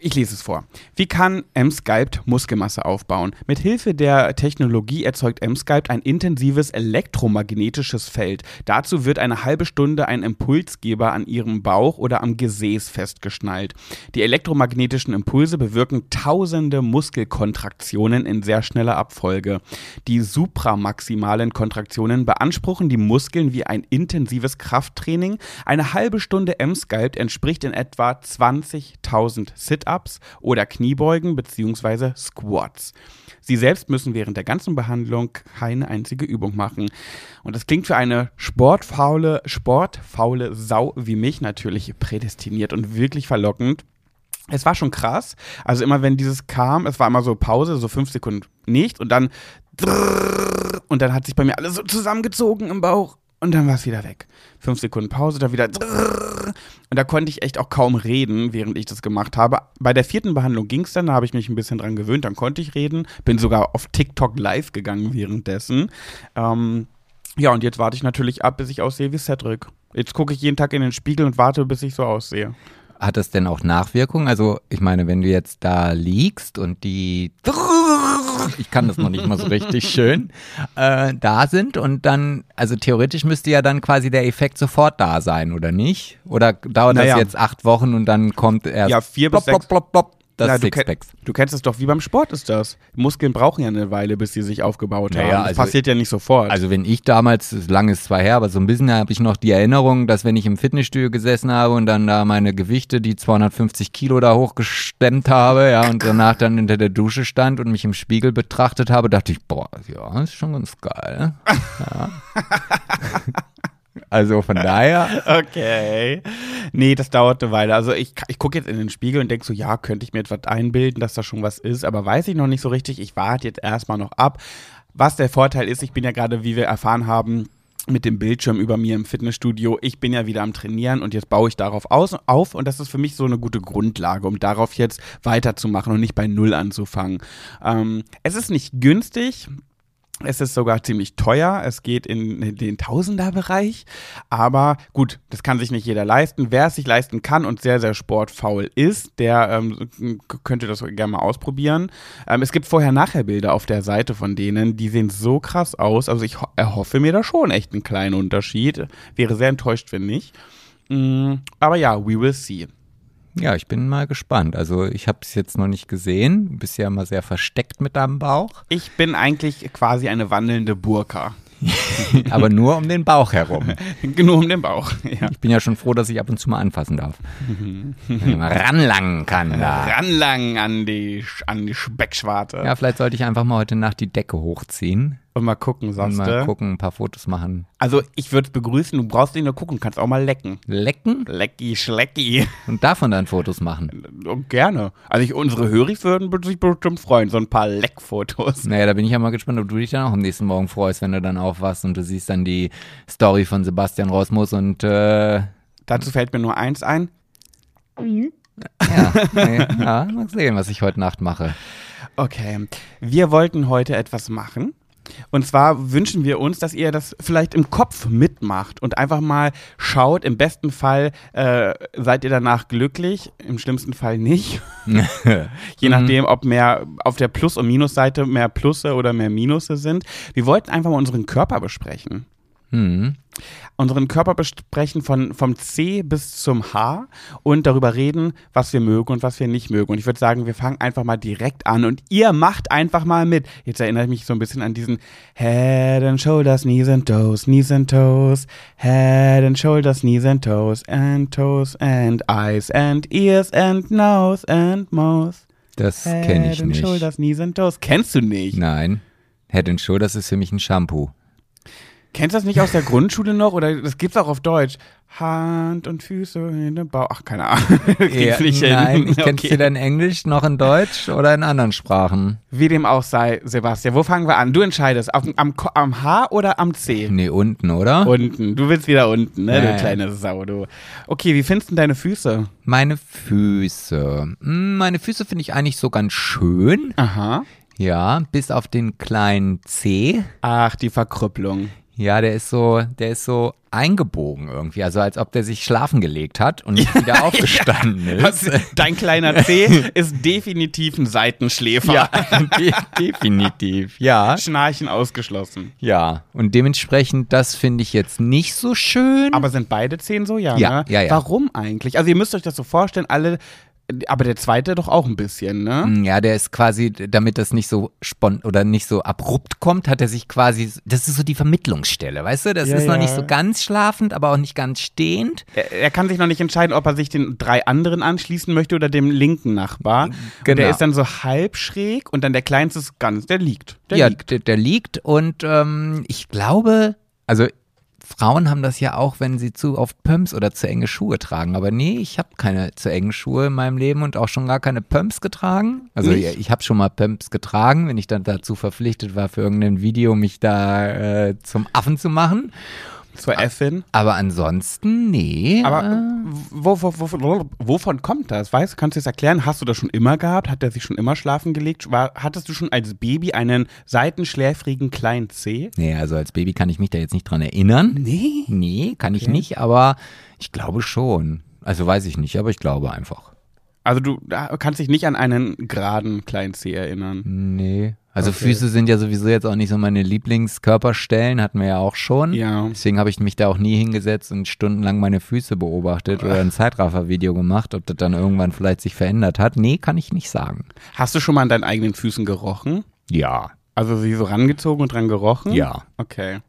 ich lese es vor. Wie kann M-Sculpt Muskelmasse aufbauen? Mit Hilfe der Technologie erzeugt M-Sculpt ein intensives elektromagnetisches Feld. Dazu wird eine halbe Stunde ein Impulsgeber an ihrem Bauch oder am Gesäß festgeschnallt. Die elektromagnetischen Impulse bewirken tausende Muskelkontraktionen in sehr schneller Abfolge. Die supramaximalen Kontraktionen beanspruchen die Muskeln wie ein intensives Krafttraining. Eine halbe Stunde M-Sculpt entspricht in etwa 20.000 Sit-ups oder Kniebeugen bzw. Squats. Sie selbst müssen während der ganzen Behandlung keine einzige Übung machen. Und das klingt für eine sportfaule, sportfaule Sau wie mich natürlich prädestiniert und wirklich verlockend. Es war schon krass. Also immer wenn dieses kam, es war immer so Pause, so fünf Sekunden nicht und dann und dann hat sich bei mir alles so zusammengezogen im Bauch und dann war es wieder weg. Fünf Sekunden Pause, dann wieder. Und da konnte ich echt auch kaum reden, während ich das gemacht habe. Bei der vierten Behandlung ging es dann, da habe ich mich ein bisschen dran gewöhnt, dann konnte ich reden. Bin sogar auf TikTok live gegangen währenddessen. Ähm, ja, und jetzt warte ich natürlich ab, bis ich aussehe wie Cedric. Jetzt gucke ich jeden Tag in den Spiegel und warte, bis ich so aussehe. Hat das denn auch Nachwirkungen? Also, ich meine, wenn du jetzt da liegst und die, ich kann das noch nicht mal so richtig schön, äh, da sind und dann, also theoretisch müsste ja dann quasi der Effekt sofort da sein, oder nicht? Oder dauert Naja. das jetzt acht Wochen und dann kommt erst Ja, vier bis plopp, sechs- plopp, plopp, das Na, du, du kennst es doch, wie beim Sport ist das. Muskeln brauchen ja eine Weile, bis sie sich aufgebaut Naja, haben. Das also- passiert ja nicht sofort. Also wenn ich damals, das ist lang ist zwar her, aber so ein bisschen habe ich noch die Erinnerung, dass wenn ich im Fitnessstudio gesessen habe und dann da meine Gewichte, die 250 Kilo da hochgestemmt habe, ja, und danach dann hinter der Dusche stand und mich im Spiegel betrachtet habe, dachte ich, boah, ja, ist schon ganz geil. Ja. also von daher, Okay. Nee, das dauert eine Weile. Also ich, ich gucke jetzt in den Spiegel und denke so, ja, könnte ich mir etwas einbilden, dass da schon was ist, aber weiß ich noch nicht so richtig. Ich warte jetzt erstmal noch ab. Was der Vorteil ist, ich bin ja gerade, wie wir erfahren haben, mit dem Bildschirm über mir im Fitnessstudio. Ich bin ja wieder am Trainieren und jetzt baue ich darauf aus, auf und das ist für mich so eine gute Grundlage, um darauf jetzt weiterzumachen und nicht bei Null anzufangen. Ähm, es ist nicht günstig. Es ist sogar ziemlich teuer. Es geht in den Tausenderbereich. Aber gut, das kann sich nicht jeder leisten. Wer es sich leisten kann und sehr, sehr sportfaul ist, der ähm, könnte das gerne mal ausprobieren. Ähm, es gibt Vorher-Nachher-Bilder auf der Seite von denen. Die sehen so krass aus. Also ich ho erhoffe mir da schon echt einen kleinen Unterschied. Wäre sehr enttäuscht, wenn nicht. Mm, aber ja, we will see. Ja, ich bin mal gespannt. Also ich habe es jetzt noch nicht gesehen, bist ja immer sehr versteckt mit deinem Bauch, Ich bin eigentlich quasi eine wandelnde Burka. aber nur um den Bauch herum. Nur um den Bauch. Ja. Ich bin ja schon froh, dass ich ab und zu mal anfassen darf. Ranlangen kann da. Ranlangen an die, an die Speckschwarte. Ja, vielleicht sollte ich einfach mal heute Nacht die Decke hochziehen Und mal gucken, sagst mal du. gucken, ein paar Fotos machen. Also ich würde es begrüßen, du brauchst nicht nur gucken, kannst auch mal lecken. Lecken Lecki, schlecki. und davon dann Fotos machen. Und Gerne. Also ich, unsere Höris würden sich bestimmt freuen, so ein paar Leckfotos. Naja, da bin ich ja mal gespannt, ob du dich dann auch am nächsten Morgen freust, wenn du dann aufwachst und du siehst dann die Story von Sebastian Rosmus und äh, Dazu fällt mir nur eins ein. ja, nee, ja, mal sehen, was ich heute Nacht mache. Okay, wir wollten heute etwas machen. Und zwar wünschen wir uns, dass ihr das vielleicht im Kopf mitmacht und einfach mal schaut. Im besten Fall äh, seid ihr danach glücklich, im schlimmsten Fall nicht. Je nachdem, ob mehr auf der Plus- und Minusseite mehr Plusse oder mehr Minusse sind. Wir wollten einfach mal unseren Körper besprechen. Hm. Unseren Körper besprechen von, vom C bis zum H und darüber reden, was wir mögen und was wir nicht mögen. Und ich würde sagen, wir fangen einfach mal direkt an und ihr macht einfach mal mit. Jetzt erinnere ich mich so ein bisschen an diesen Head and Shoulders, Knees and Toes, Knees and Toes, Head and Shoulders, Knees and Toes, and Toes and Eyes and Ears and Nose and Mouth. Das kenne ich Head and nicht. Shoulders, Knees and Toes. Kennst du nicht? Nein. Head and Shoulders ist für mich ein Shampoo. Kennst du das nicht aus der Grundschule noch? Oder das gibt's auch auf Deutsch. Hand und Füße in den Bauch. Ach, keine Ahnung. Krieg's nicht hin. nein, ich kennst Okay. du denn Englisch noch in Deutsch oder in anderen Sprachen? Wie dem auch sei, Sebastian. Wo fangen wir an? Du entscheidest. Auf, am, am H oder am C? Nee, unten, oder? Unten. Du willst wieder unten, ne? Ja, du ja. kleine Sau, du. Okay, wie findest du deine Füße? Meine Füße. Hm, Meine Füße finde ich eigentlich so ganz schön. Aha. Ja, bis auf den kleinen C. Ach, die Verkrüppelung. Ja, der ist so, der ist so eingebogen irgendwie, also als ob der sich schlafen gelegt hat und nicht wieder aufgestanden ist. Dein kleiner C ist definitiv ein Seitenschläfer. Ja, de definitiv. Ja, Schnarchen ausgeschlossen. ja. Und dementsprechend, das finde ich jetzt nicht so schön. Aber sind beide Zehen so? Ja, Ja, ne? ja, ja. Warum eigentlich? Also ihr müsst euch das so vorstellen, alle, aber der zweite doch auch ein bisschen, ne? Mm, Ja, der ist quasi, damit das nicht so spont oder nicht so abrupt kommt, hat er sich quasi, das ist so die Vermittlungsstelle, weißt du? Das Ja, ist noch ja. nicht so ganz schlafend, aber auch nicht ganz stehend. Er, er kann sich noch nicht entscheiden, ob er sich den drei anderen anschließen möchte oder dem linken Nachbar. Und Genau. der ist dann so halb schräg und dann der kleinste ist ganz, der liegt. Der ja, liegt. Der, der liegt und ähm, ich glaube, also Frauen haben das ja auch, wenn sie zu oft Pumps oder zu enge Schuhe tragen. Aber nee, ich habe keine zu engen Schuhe in meinem Leben und auch schon gar keine Pumps getragen. Also Nicht? ich, ich habe schon mal Pumps getragen, wenn ich dann dazu verpflichtet war, für irgendein Video mich da äh, zum Affen zu machen. Zur Effin. Aber ansonsten, nee. Aber äh, wo, wo, wo, wo, wovon kommt das? Weißt du, kannst du das erklären? Hast du das schon immer gehabt? Hat der sich schon immer schlafen gelegt? War, hattest du schon als Baby einen seitenschläfrigen kleinen C? nee, also als Baby kann ich mich da jetzt nicht dran erinnern. Nee. Nee, kann ich Okay. nicht, aber ich glaube schon. Also weiß ich nicht, aber ich glaube einfach. Also du da kannst dich nicht an einen geraden kleinen C erinnern. Nee. Also Okay. Füße sind ja sowieso jetzt auch nicht so meine Lieblingskörperstellen, hatten wir ja auch schon. Ja. Deswegen habe ich mich da auch nie hingesetzt und stundenlang meine Füße beobachtet oder ein Zeitraffer-Video gemacht, ob das dann irgendwann vielleicht sich verändert hat. Nee, kann ich nicht sagen. Hast du schon mal an deinen eigenen Füßen gerochen? Ja. Also sie so rangezogen und dran gerochen? Ja. Okay.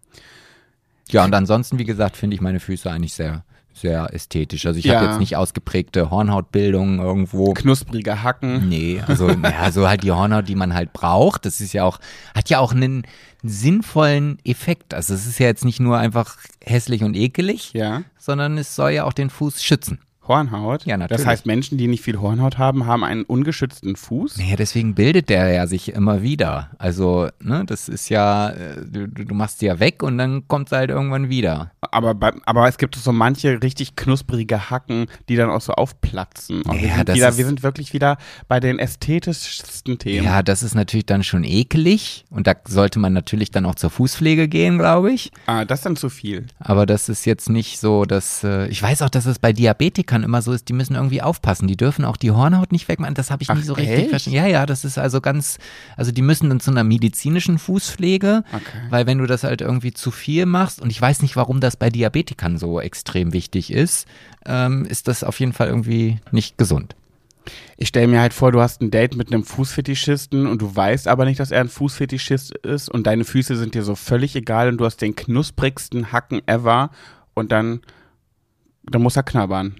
Ja, und ansonsten, wie gesagt, finde ich meine Füße eigentlich sehr, sehr ästhetisch. Also ich Ja. habe jetzt nicht ausgeprägte Hornhautbildung irgendwo. Knusprige Hacken. Nee, also ja, so halt die Hornhaut, die man halt braucht. Das ist ja auch, hat ja auch einen sinnvollen Effekt. Also es ist ja jetzt nicht nur einfach hässlich und ekelig, Ja. sondern es soll ja auch den Fuß schützen. Hornhaut? Ja, natürlich. Das heißt, Menschen, die nicht viel Hornhaut haben, haben einen ungeschützten Fuß? Naja, deswegen bildet der ja sich immer wieder. Also, ne, das ist ja, äh, du, du du machst sie ja weg und dann kommt sie halt irgendwann wieder. Aber, bei, aber es gibt so manche richtig knusprige Hacken, die dann auch so aufplatzen. Und wir, Ja, sind das wieder, ist- wir sind wirklich wieder bei den ästhetischsten Themen. Ja, das ist natürlich dann schon ekelig und da sollte man natürlich dann auch zur Fußpflege gehen, glaube ich. Ah, das ist dann zu viel. Aber das ist jetzt nicht so, dass äh, ich weiß auch, dass es bei Diabetikern immer so ist, die müssen irgendwie aufpassen. Die dürfen auch die Hornhaut nicht wegmachen. Das habe ich nie Ach, so richtig echt? verstanden. Ja, ja, das ist also ganz, also die müssen dann zu einer medizinischen Fußpflege, Okay. weil wenn du das halt irgendwie zu viel machst und ich weiß nicht, warum das bei Diabetikern so extrem wichtig ist, ähm, ist das auf jeden Fall irgendwie nicht gesund. Ich stelle mir halt vor, du hast ein Date mit einem Fußfetischisten und du weißt aber nicht, dass er ein Fußfetischist ist und deine Füße sind dir so völlig egal und du hast den knusprigsten Hacken ever und dann, dann muss er knabbern.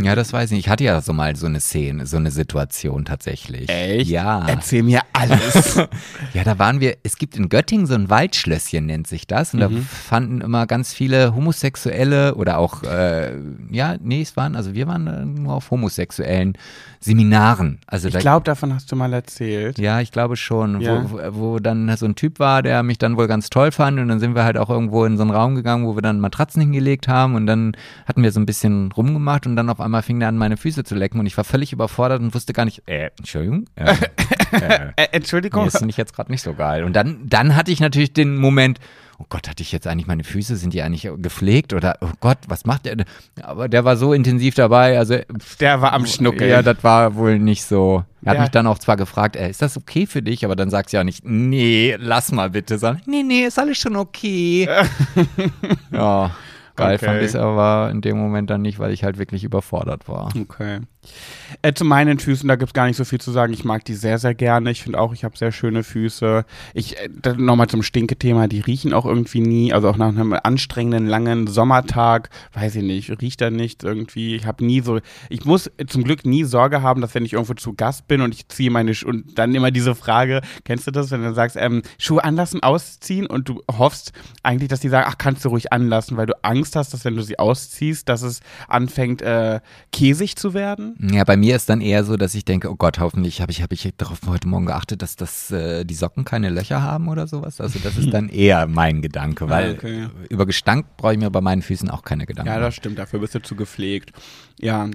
Ja, das weiß ich nicht. Ich hatte ja so mal so eine Szene, so eine Situation tatsächlich. Echt? Ja. Erzähl mir alles. Ja, da waren wir, es gibt in Göttingen so ein Waldschlösschen, nennt sich das. Und da fanden immer ganz viele Homosexuelle oder auch, äh, ja, nee, es waren, also wir waren äh, nur auf homosexuellen Seminaren. Also ich da, glaube, davon hast du mal erzählt. ja, ich glaube schon, Ja. wo, wo, wo dann so ein Typ war, der mich dann wohl ganz toll fand und dann sind wir halt auch irgendwo in so einen Raum gegangen, wo wir dann Matratzen hingelegt haben und dann hatten wir so ein bisschen rumgemacht und dann auf einmal fing der an, meine Füße zu lecken und ich war völlig überfordert und wusste gar nicht, äh, Entschuldigung, äh, Äh, Entschuldigung. das finde ich jetzt gerade nicht so geil. Und dann, dann hatte ich natürlich den Moment, oh Gott, hatte ich jetzt eigentlich meine Füße, sind die eigentlich gepflegt oder oh Gott, was macht der? Aber der war so intensiv dabei, also Der war am Schnuckeln. Ja, das war wohl nicht so. Er hat Ja. mich dann auch zwar gefragt, äh, ist das okay für dich? Aber dann sagt sie ja nicht, nee, lass mal bitte. Sondern, nee, nee, ist alles schon okay. ja, geil Okay. fand ich es aber in dem Moment dann nicht, weil ich halt wirklich überfordert war. Okay. Äh, zu meinen Füßen, da gibt es gar nicht so viel zu sagen. Ich mag die sehr, sehr gerne. Ich finde auch, ich habe sehr schöne Füße. Ich, äh, nochmal zum Stinke-Thema, die riechen auch irgendwie nie. Also auch nach einem anstrengenden, langen Sommertag, weiß ich nicht, riecht da nichts irgendwie. Ich habe nie so, ich muss zum Glück nie Sorge haben, dass wenn ich irgendwo zu Gast bin und ich ziehe meine, Sch und dann immer diese Frage, kennst du das, wenn du sagst, ähm, Schuhe anlassen, ausziehen und du hoffst eigentlich, dass die sagen, ach, kannst du ruhig anlassen, weil du Angst hast, dass wenn du sie ausziehst, dass es anfängt, äh, käsig zu werden? Ja, bei mir ist dann eher so, dass ich denke, oh Gott, hoffentlich habe ich, hab ich darauf heute Morgen geachtet, dass das, äh, die Socken keine Löcher haben oder sowas. Also das ist dann eher mein Gedanke, weil Ah, okay. über Gestank brauche ich mir bei meinen Füßen auch keine Gedanken Ja, das stimmt, dafür bist du zu gepflegt. Ja.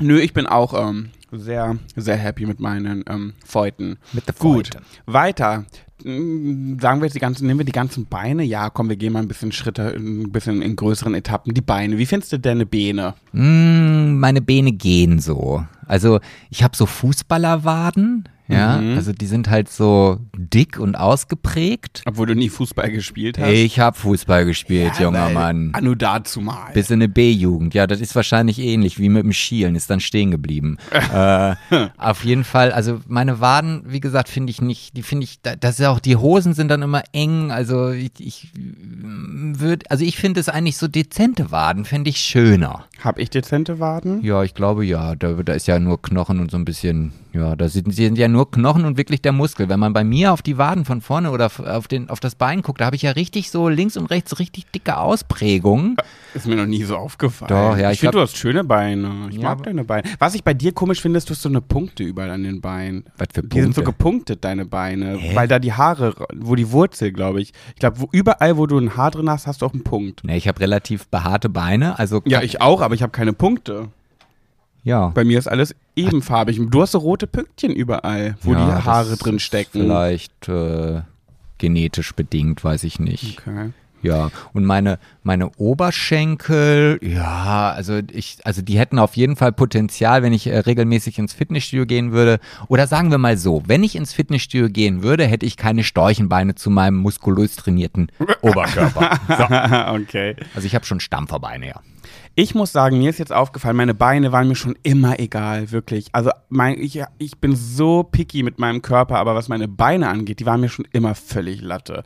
Nö, ich bin auch ähm, sehr, sehr happy mit meinen ähm, Fäuten. Mit der Gut, weiter. Mm, Sagen wir jetzt die ganzen, nehmen wir die ganzen Beine? Ja, komm, wir gehen mal ein bisschen Schritte, ein bisschen in größeren Etappen. Die Beine, wie findest du deine Beine? Mm, meine Beine gehen so. Also ich habe so Fußballerwaden, ja, Mhm. also die sind halt so dick und ausgeprägt. Obwohl du nie Fußball gespielt hast. Ich habe Fußball gespielt, Ja, junger Mann. Nur dazu mal. Bis in eine B-Jugend. Ja, das ist wahrscheinlich ähnlich wie mit dem Schielen, ist dann stehen geblieben. äh, auf jeden Fall, also meine Waden, wie gesagt, finde ich nicht, die finde ich, da- das ist ja auch, die Hosen sind dann immer eng, also ich, ich würde, also ich finde es eigentlich so dezente Waden, fände ich schöner. Hab ich dezente Waden? Ja, ich glaube ja, da, da ist ja nur Knochen und so ein bisschen, ja, da sind, sind ja nur Knochen und wirklich der Muskel. Wenn man bei mir auf die Waden von vorne oder auf, den, auf das Bein guckt, da habe ich ja richtig so links und rechts richtig dicke Ausprägungen. Ist mir noch nie so aufgefallen. Doch, ja, ich ich finde, du hast schöne Beine. Ich Ja, mag deine Beine. Was ich bei dir komisch finde, ist, du hast so eine Punkte überall an den Beinen. Was für Die sind so Punkte? gepunktet, deine Beine. Hä? Weil da die Haare, wo die Wurzel, glaube ich. Ich glaube, überall, wo du ein Haar drin hast, hast du auch einen Punkt. Ne, ich habe relativ behaarte Beine, also Ja, ich auch, aber ich habe keine Punkte. Ja. Bei mir ist alles ebenfarbig. Du hast so rote Pünktchen überall, wo ja, die Haare drin stecken. Vielleicht äh, genetisch bedingt, weiß ich nicht. Okay. Ja, und meine, meine Oberschenkel, ja, also ich, also die hätten auf jeden Fall Potenzial, wenn ich äh, regelmäßig ins Fitnessstudio gehen würde. Oder sagen wir mal so, wenn ich ins Fitnessstudio gehen würde, hätte ich keine Storchenbeine zu meinem muskulös trainierten Oberkörper. So. okay. Also ich habe schon Stampferbeine, ja. Ich muss sagen, mir ist jetzt aufgefallen, meine Beine waren mir schon immer egal, wirklich. Also mein, ich, ich bin so picky mit meinem Körper, aber was meine Beine angeht, die waren mir schon immer völlig Latte.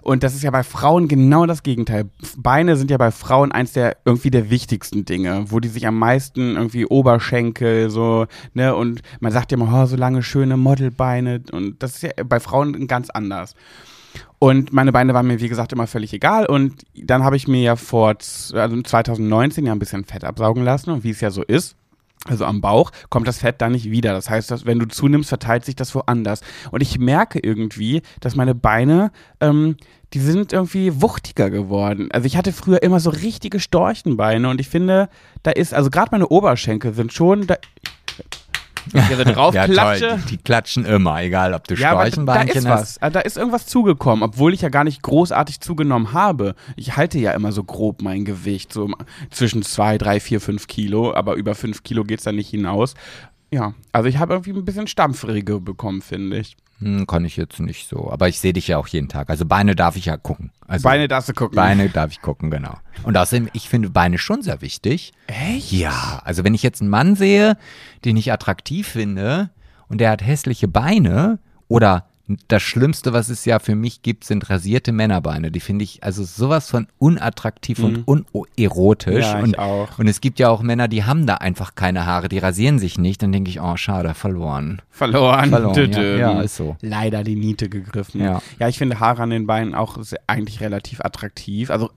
Und das ist ja bei Frauen genau das Gegenteil. Beine sind ja bei Frauen eins der irgendwie der wichtigsten Dinge, wo die sich am meisten irgendwie Oberschenkel so, ne, und man sagt ja immer, oh, so lange schöne Modelbeine und das ist ja bei Frauen ganz anders. Und meine Beine waren mir, wie gesagt, immer völlig egal. Und dann habe ich mir ja vor also 2019 ja ein bisschen Fett absaugen lassen. Und wie es ja so ist, also am Bauch, kommt das Fett da nicht wieder. Das heißt, dass, wenn du zunimmst, verteilt sich das woanders. Und ich merke irgendwie, dass meine Beine, ähm, die sind irgendwie wuchtiger geworden. Also ich hatte früher immer so richtige Storchenbeine und ich finde, da ist, also gerade meine Oberschenkel sind schon, da, ich also drauf ja, klatsche, toll. Die, die klatschen immer, egal ob du ja, aber da Storchenbeinchen ist hast. was. Also Da ist irgendwas zugekommen, obwohl ich ja gar nicht großartig zugenommen habe. Ich halte ja immer so grob mein Gewicht, so zwischen zwei, drei, vier, fünf Kilo, aber über fünf Kilo geht's dann nicht hinaus. Ja, also ich habe irgendwie ein bisschen Stampfrege bekommen, finde ich. Hm, kann ich jetzt nicht so. Aber ich sehe dich ja auch jeden Tag. Also Beine darf ich ja gucken. Also Beine darfst du gucken. Beine darf ich gucken, genau. Und außerdem, ich finde Beine schon sehr wichtig. Echt? Ja, also wenn ich jetzt einen Mann sehe, den ich attraktiv finde und der hat hässliche Beine oder das Schlimmste, was es ja für mich gibt, sind rasierte Männerbeine. Die finde ich also sowas von unattraktiv und unerotisch. Mhm. Ja, und, auch. und es gibt ja auch Männer, die haben da einfach keine Haare, die rasieren sich nicht. Dann denke ich, oh, schade, verloren. Verloren. Verloren, ja. Ja, ist so. Leider die Niete gegriffen. Ja. ja, ich finde Haare an den Beinen auch eigentlich relativ attraktiv. Also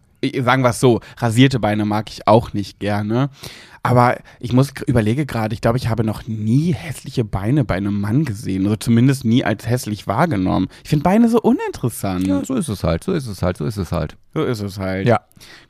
sagen wir es so, rasierte Beine mag ich auch nicht gerne. Aber ich muss überlege gerade, ich glaube, ich habe noch nie hässliche Beine bei einem Mann gesehen. Oder zumindest nie als hässlich wahrgenommen. Ich finde Beine so uninteressant. Ja, so ist es halt, so ist es halt, so ist es halt. So ist es halt. Ja.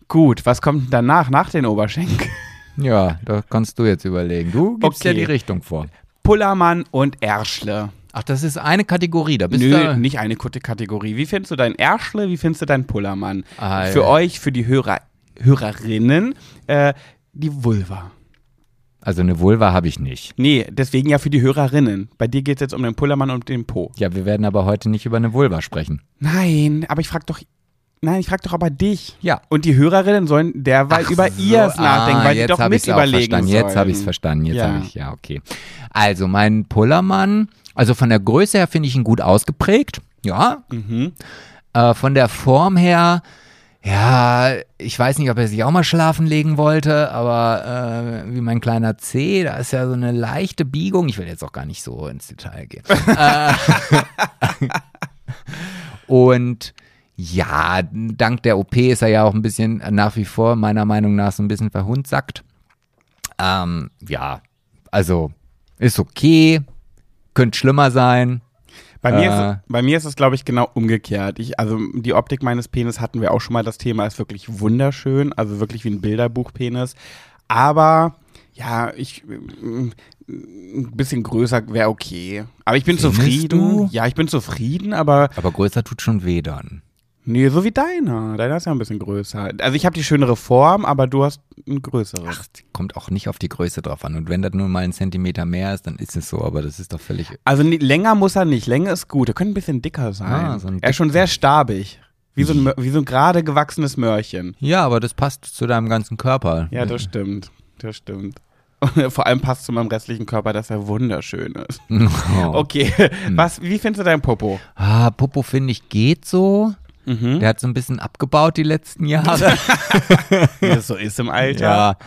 Gut, was kommt danach, nach den Oberschenkeln? Ja, da kannst du jetzt überlegen. Du gibst Okay. ja die Richtung vor. Pullermann und Erschle. Ach, das ist eine Kategorie. Da bist Nö, du. nicht eine gute Kategorie. Wie findest du dein Erschle, wie findest du dein Pullermann? Ah, für euch, für die Hörer, Hörerinnen, äh, die Vulva. Also eine Vulva habe ich nicht. Nee, deswegen ja für die Hörerinnen. Bei dir geht es jetzt um den Pullermann und den Po. Ja, wir werden aber heute nicht über eine Vulva sprechen. Nein, aber ich frag doch. Nein, ich frag doch aber dich. Ja. Und die Hörerinnen sollen derweil Ach über so, nachdenken, ah, weil die doch mit überlegen verstanden. sollen. Jetzt habe ich es verstanden. Jetzt Ja. habe ich, ja, okay. Also mein Pullermann, also von der Größe her finde ich ihn gut ausgeprägt. Ja. Mhm. Äh, von der Form her, ja, ich weiß nicht, ob er sich auch mal schlafen legen wollte, aber äh, wie mein kleiner C, da ist ja so eine leichte Biegung. Ich will jetzt auch gar nicht so ins Detail gehen. äh, und ja, dank der OP ist er ja auch ein bisschen nach wie vor meiner Meinung nach so ein bisschen verhundsackt. Ähm, ja, also ist okay, könnte schlimmer sein. Bei mir, Äh. ist, bei mir ist es, glaube ich, genau umgekehrt. Ich, also die Optik meines Penis hatten wir auch schon mal. Das Thema ist wirklich wunderschön, also wirklich wie ein Bilderbuchpenis. Aber ja, ich mm, ein bisschen größer wäre okay. Aber ich bin Findest zufrieden. du? Ja, ich bin zufrieden, aber Aber größer tut schon weh dann. Nee, so wie deiner. Deiner ist ja ein bisschen größer. Also ich habe die schönere Form, aber du hast ein größeres. Ach, kommt auch nicht auf die Größe drauf an. Und wenn das nur mal ein Zentimeter mehr ist, dann ist es so, aber das ist doch völlig. Also nee, länger muss er nicht. Länge ist gut. Er könnte ein bisschen dicker sein. Ah, so ein er ist schon sehr stabig. Wie so ein, wie so ein gerade gewachsenes Möhrchen. Ja, aber das passt zu deinem ganzen Körper. Ja, das stimmt. Das stimmt. Vor allem passt zu meinem restlichen Körper, dass er wunderschön ist. Oh. Okay, was, wie findest du dein Popo? Ah, Popo finde ich geht so. Mhm. Der hat so ein bisschen abgebaut die letzten Jahre. Wie das so ist im Alter. ja.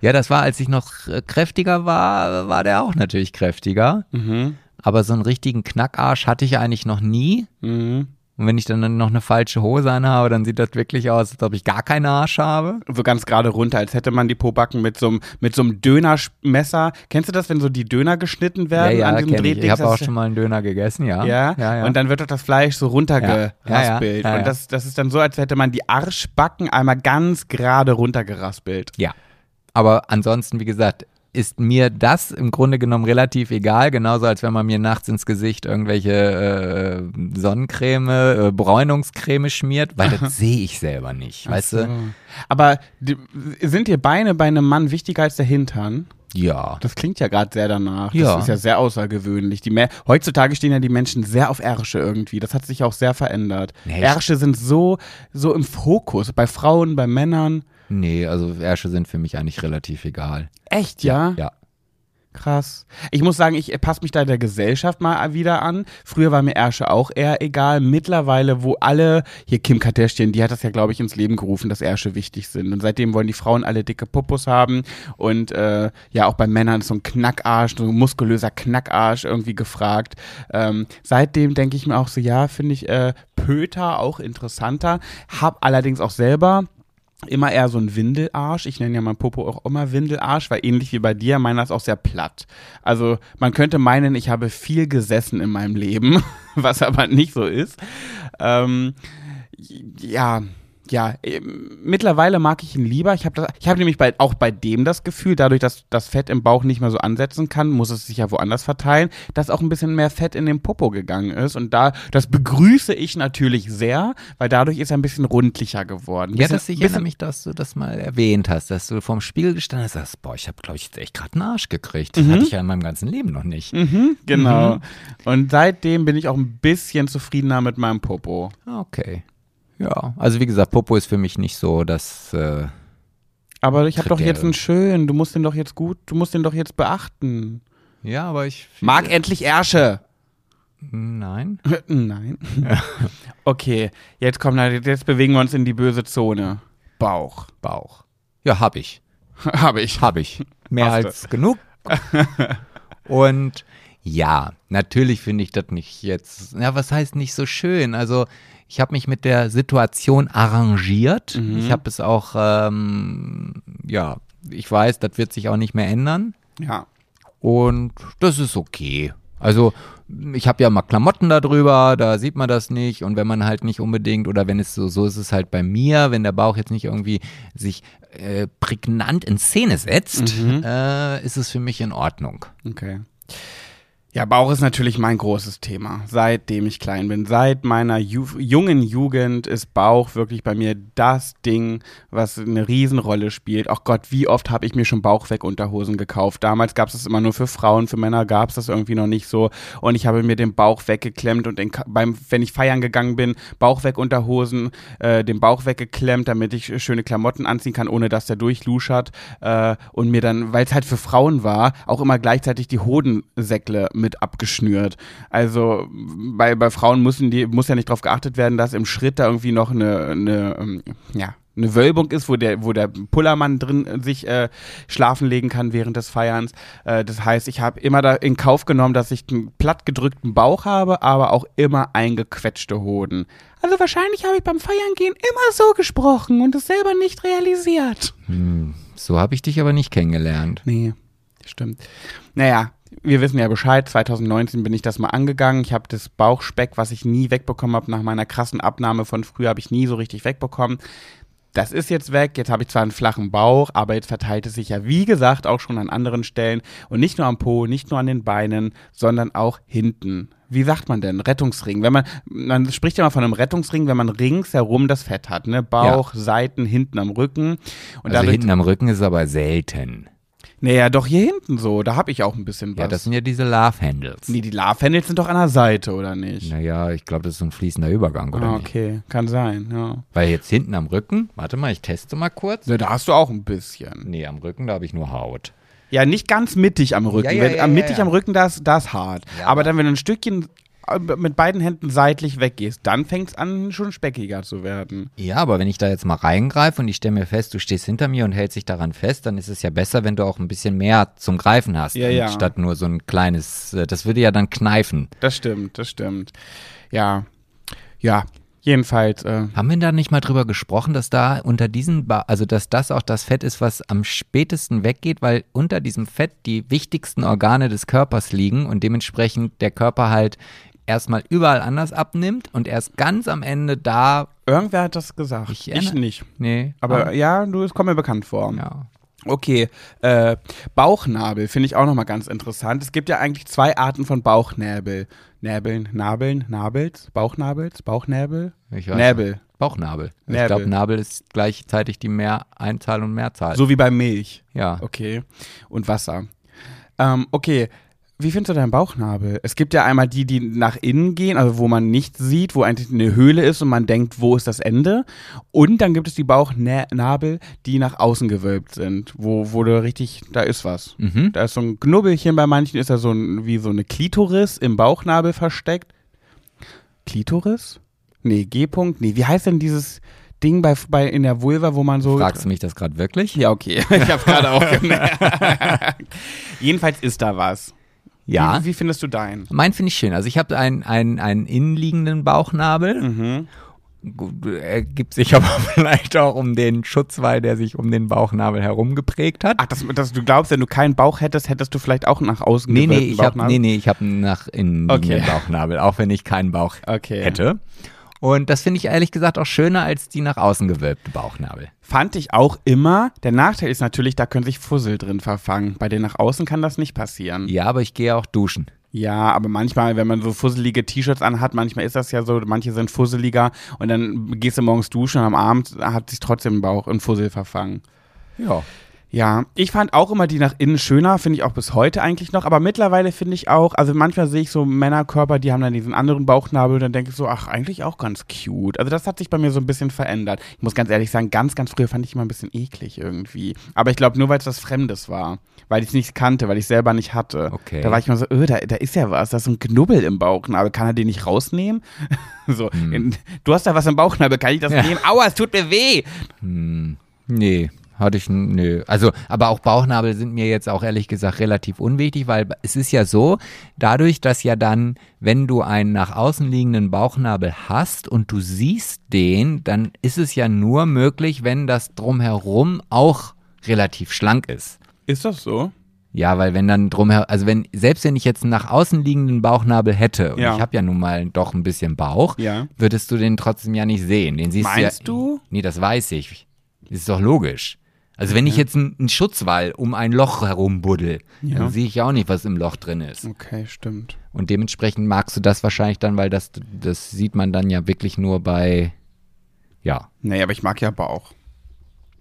Ja, das war, als ich noch äh, kräftiger war, war der auch natürlich kräftiger. Mhm. Aber so einen richtigen Knackarsch hatte ich eigentlich noch nie. Mhm. Und wenn ich dann noch eine falsche Hose anhabe, dann sieht das wirklich aus, als ob ich gar keinen Arsch habe. So ganz gerade runter, als hätte man die Pobacken mit so einem mit so einem Dönermesser. Kennst du das, wenn so die Döner geschnitten werden ja, an ja, diesem kenn ich. Ich habe auch schon mal einen Döner gegessen, ja. Ja? ja, ja. und dann wird doch das Fleisch so runtergeraspelt. Ja. Und das, das ist dann so, als hätte man die Arschbacken einmal ganz gerade runtergeraspelt. Ja. Aber ansonsten, wie gesagt, ist mir das im Grunde genommen relativ egal, genauso als wenn man mir nachts ins Gesicht irgendwelche äh, Sonnencreme, äh, Bräunungscreme schmiert, weil das sehe ich selber nicht, weißt du? Aber die, sind dir Beine bei einem Mann wichtiger als der Hintern? Ja. Das klingt ja gerade sehr danach. Ja. Das ist ja sehr außergewöhnlich. Die Me Heutzutage stehen ja die Menschen sehr auf Ärsche irgendwie. Das hat sich auch sehr verändert. Nee, Ärsche sind so, so im Fokus. Bei Frauen, bei Männern. Nee, also Ärsche sind für mich eigentlich relativ egal. Echt, ja? Ja. Krass. Ich muss sagen, ich passe mich da der Gesellschaft mal wieder an. Früher war mir Ärsche auch eher egal. Mittlerweile, wo alle, hier Kim Kardashian, die hat das ja, glaube ich, ins Leben gerufen, dass Ärsche wichtig sind. Und seitdem wollen die Frauen alle dicke Popos haben. Und äh, ja, auch bei Männern ist so ein Knackarsch, so ein muskulöser Knackarsch irgendwie gefragt. Ähm, seitdem denke ich mir auch so, ja, finde ich äh, Pöter auch interessanter. Hab allerdings auch selber immer eher so ein Windelarsch. Ich nenne ja mein Popo auch immer Windelarsch, weil ähnlich wie bei dir, meiner ist auch sehr platt. Also man könnte meinen, ich habe viel gesessen in meinem Leben, was aber nicht so ist. Ähm, ja, ja, ähm, mittlerweile mag ich ihn lieber. Ich habe ich hab nämlich bei, auch bei dem das Gefühl, dadurch, dass das Fett im Bauch nicht mehr so ansetzen kann, muss es sich ja woanders verteilen, dass auch ein bisschen mehr Fett in den Popo gegangen ist. Und da, das begrüße ich natürlich sehr, weil dadurch ist er ein bisschen rundlicher geworden. Ja, Bisschen- das, ich erinnere mich, dass du das mal erwähnt hast, dass du vorm Spiegel gestanden hast sagst, boah, ich habe, glaube ich, jetzt echt gerade einen Arsch gekriegt. Das hatte ich ja in meinem ganzen Leben noch nicht. Mhm, genau. Und seitdem bin ich auch ein bisschen zufriedener mit meinem Popo. Okay. Ja, also wie gesagt, Popo ist für mich nicht so, dass. Äh, Aber ich habe doch jetzt einen schönen, du musst den doch jetzt gut, du musst den doch jetzt beachten. ja, aber ich. Mag endlich Ärsche. Nein. Nein. Okay, jetzt kommen jetzt bewegen wir uns in die böse Zone. Bauch. Bauch. Ja, hab ich. Habe ich. Hab ich. Mehr als genug. Und ja, natürlich finde ich das nicht jetzt. Ja, was heißt nicht so schön? Also, ich habe mich mit der Situation arrangiert. Mhm. Ich habe es auch, ähm, ja, ich weiß, das wird sich auch nicht mehr ändern. Ja. Und das ist okay. Also, ich habe ja mal Klamotten darüber, da sieht man das nicht. Und wenn man halt nicht unbedingt, oder wenn es so, so ist es halt bei mir, wenn der Bauch jetzt nicht irgendwie sich äh, prägnant in Szene setzt, Mhm. äh, ist es für mich in Ordnung. Okay. Ja, Bauch ist natürlich mein großes Thema, seitdem ich klein bin. Seit meiner Ju jungen Jugend ist Bauch wirklich bei mir das Ding, was eine Riesenrolle spielt. Ach Gott, wie oft habe ich mir schon Bauchweg-Unterhosen gekauft. Damals gab es das immer nur für Frauen, für Männer gab es das irgendwie noch nicht so. Und ich habe mir den Bauch weggeklemmt und den, beim, wenn ich feiern gegangen bin, Bauchweg-Unterhosen, äh, den Bauch weggeklemmt, damit ich schöne Klamotten anziehen kann, ohne dass der durchluschert. Äh, und mir dann, weil es halt für Frauen war, auch immer gleichzeitig die Hodensäckle mit abgeschnürt. Also bei, bei Frauen müssen die, muss ja nicht darauf geachtet werden, dass im Schritt da irgendwie noch eine, eine ähm, ja, eine Wölbung ist, wo der, wo der Pullermann drin sich äh, schlafen legen kann während des Feierns. Äh, das heißt, ich habe immer da in Kauf genommen, dass ich einen plattgedrückten Bauch habe, aber auch immer eingequetschte Hoden. Also wahrscheinlich habe ich beim Feiern gehen immer so gesprochen und es selber nicht realisiert. Hm, so habe ich dich aber nicht kennengelernt. Nee, stimmt. Naja, wir wissen ja Bescheid, 2019 bin ich das mal angegangen. Ich habe das Bauchspeck, was ich nie wegbekommen habe, nach meiner krassen Abnahme von früher, habe ich nie so richtig wegbekommen. Das ist jetzt weg, jetzt habe ich zwar einen flachen Bauch, aber jetzt verteilt es sich ja, wie gesagt, auch schon an anderen Stellen. Und nicht nur am Po, nicht nur an den Beinen, sondern auch hinten. Wie sagt man denn? Rettungsring. Wenn man, man spricht ja mal von einem Rettungsring, wenn man ringsherum das Fett hat, ne? Bauch, ja. Seiten, hinten am Rücken. Und also hinten am Rücken ist aber selten. Naja, doch hier hinten so, da habe ich auch ein bisschen was. Ja, das sind ja diese Love-Handles. Nee, die Love-Handles sind doch an der Seite, oder nicht? Naja, ich glaube, das ist so ein fließender Übergang, oder ah, okay, nicht? kann sein, ja. Weil jetzt hinten am Rücken, warte mal, ich teste mal kurz. Ja, da hast du auch ein bisschen. Nee, am Rücken, da habe ich nur Haut. Ja, nicht ganz mittig am Rücken. Ja, ja, ja, mittig am Rücken, da ist, da ist hart. aber dann, wenn du ein Stückchen mit beiden Händen seitlich weggehst, dann fängt es an, schon speckiger zu werden. Ja, aber wenn ich da jetzt mal reingreife und ich stelle mir fest, du stehst hinter mir und hältst dich daran fest, dann ist es ja besser, wenn du auch ein bisschen mehr zum Greifen hast, ja, ja. statt nur so ein kleines, äh, das würde ja dann kneifen. Das stimmt, das stimmt. Ja, ja, Jedenfalls. Äh Haben wir da nicht mal drüber gesprochen, dass da unter diesen, ba also dass das auch das Fett ist, was am spätesten weggeht, weil unter diesem Fett die wichtigsten Organe des Körpers liegen und dementsprechend der Körper halt erstmal überall anders abnimmt und erst ganz am Ende da. Irgendwer hat das gesagt. Ich, ich nicht. Nee. Aber ah. ja, du, es kommt mir bekannt vor. Ja. Okay, äh, Bauchnabel finde ich auch nochmal ganz interessant. Es gibt ja eigentlich zwei Arten von Bauchnäbel. Näbeln, Nabeln, Nabels, Bauchnabels, Bauchnäbel? Ich weiß Näbel. Nicht. Bauchnabel. Näbel. Ich glaube, Nabel ist gleichzeitig die Mehr Einzahl und Mehrzahl. So wie bei Milch. Ja. Okay. Und Wasser. Ähm, okay, wie findest du deinen Bauchnabel? Es gibt ja einmal die, die nach innen gehen, also wo man nichts sieht, wo eigentlich eine Höhle ist und man denkt, wo ist das Ende? Und dann gibt es die Bauchnabel, die nach außen gewölbt sind, wo, wo du richtig, da ist was. Mhm. Da ist so ein Knubbelchen, bei manchen ist da so ein, wie so eine Klitoris im Bauchnabel versteckt. Klitoris? Nee, G-Punkt? Nee, wie heißt denn dieses Ding bei, bei in der Vulva, wo man so. Fragst du mich das gerade wirklich? Ja, okay. Ich habe gerade auch gemerkt. Jedenfalls ist da was. Ja. Wie, wie findest du deinen? Mein finde ich schön. Also ich habe einen, einen, einen innenliegenden Bauchnabel. Mhm. Ergibt sich aber vielleicht auch um den Schutzwall, der sich um den Bauchnabel herum geprägt hat. Ach, das, das, du glaubst, wenn du keinen Bauch hättest, hättest du vielleicht auch nach außen nee, nee, ich hab, nee, nee, ich habe einen nach innen okay. Bauchnabel, auch wenn ich keinen Bauch okay. hätte. Und das finde ich ehrlich gesagt auch schöner als die nach außen gewölbte Bauchnabel. Fand ich auch immer. Der Nachteil ist natürlich, da können sich Fussel drin verfangen. Bei den nach außen kann das nicht passieren. Ja, aber ich gehe auch duschen. Ja, aber manchmal, wenn man so fusselige T-Shirts anhat, manchmal ist das ja so, manche sind fusseliger und dann gehst du morgens duschen und am Abend hat sich trotzdem im Bauch in Fussel verfangen. Ja. Ja, ich fand auch immer die nach innen schöner, finde ich auch bis heute eigentlich noch. Aber mittlerweile finde ich auch, also manchmal sehe ich so Männerkörper, die haben dann diesen anderen Bauchnabel und dann denke ich so, ach, eigentlich auch ganz cute. Also das hat sich bei mir so ein bisschen verändert. Ich muss ganz ehrlich sagen, ganz, ganz früher fand ich immer ein bisschen eklig irgendwie. Aber ich glaube nur, weil es was Fremdes war. Weil ich es nicht kannte, weil ich selber nicht hatte. Okay. Da war ich immer so, öh, da, da ist ja was, da ist so ein Knubbel im Bauchnabel. Kann er den nicht rausnehmen? so, hm. in, du hast da was im Bauchnabel, kann ich das ja. nehmen? Aua, es tut mir weh! Hm. Nee, hatte ich, nö. Also, aber auch Bauchnabel sind mir jetzt auch ehrlich gesagt relativ unwichtig, weil es ist ja so, dadurch, dass ja dann, wenn du einen nach außen liegenden Bauchnabel hast und du siehst den, dann ist es ja nur möglich, wenn das drumherum auch relativ schlank ist. Ist das so? Ja, weil wenn dann drumherum, also wenn, selbst wenn ich jetzt einen nach außen liegenden Bauchnabel hätte, und ja. ich habe ja nun mal doch ein bisschen Bauch, ja. würdest du den trotzdem ja nicht sehen. Den siehst Meinst ja, du? Nee, das weiß ich. Das ist doch logisch. Also wenn ich jetzt einen Schutzwall um ein Loch herum buddel, Ja. dann sehe ich ja auch nicht, was im Loch drin ist. Okay, stimmt. Und dementsprechend magst du das wahrscheinlich dann, weil das, das sieht man dann ja wirklich nur bei, ja. Nee, aber ich mag ja Bauch.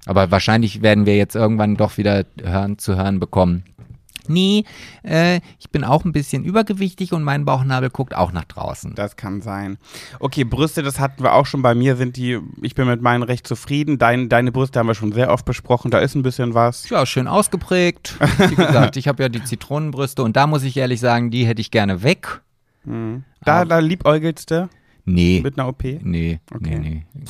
Aber wahrscheinlich werden wir jetzt irgendwann doch wieder hören, zu hören bekommen. Nee, äh, ich bin auch ein bisschen übergewichtig und mein Bauchnabel guckt auch nach draußen. Das kann sein. Okay, Brüste, das hatten wir auch schon. Bei mir sind die, ich bin mit meinen recht zufrieden. Dein, deine Brüste haben wir schon sehr oft besprochen. Da ist ein bisschen was. Ja, schön ausgeprägt. Wie gesagt, ich habe ja die Zitronenbrüste und da muss ich ehrlich sagen, die hätte ich gerne weg. Da, da liebäugelst du Nee, mit einer OP. nee, Okay. nee, nee.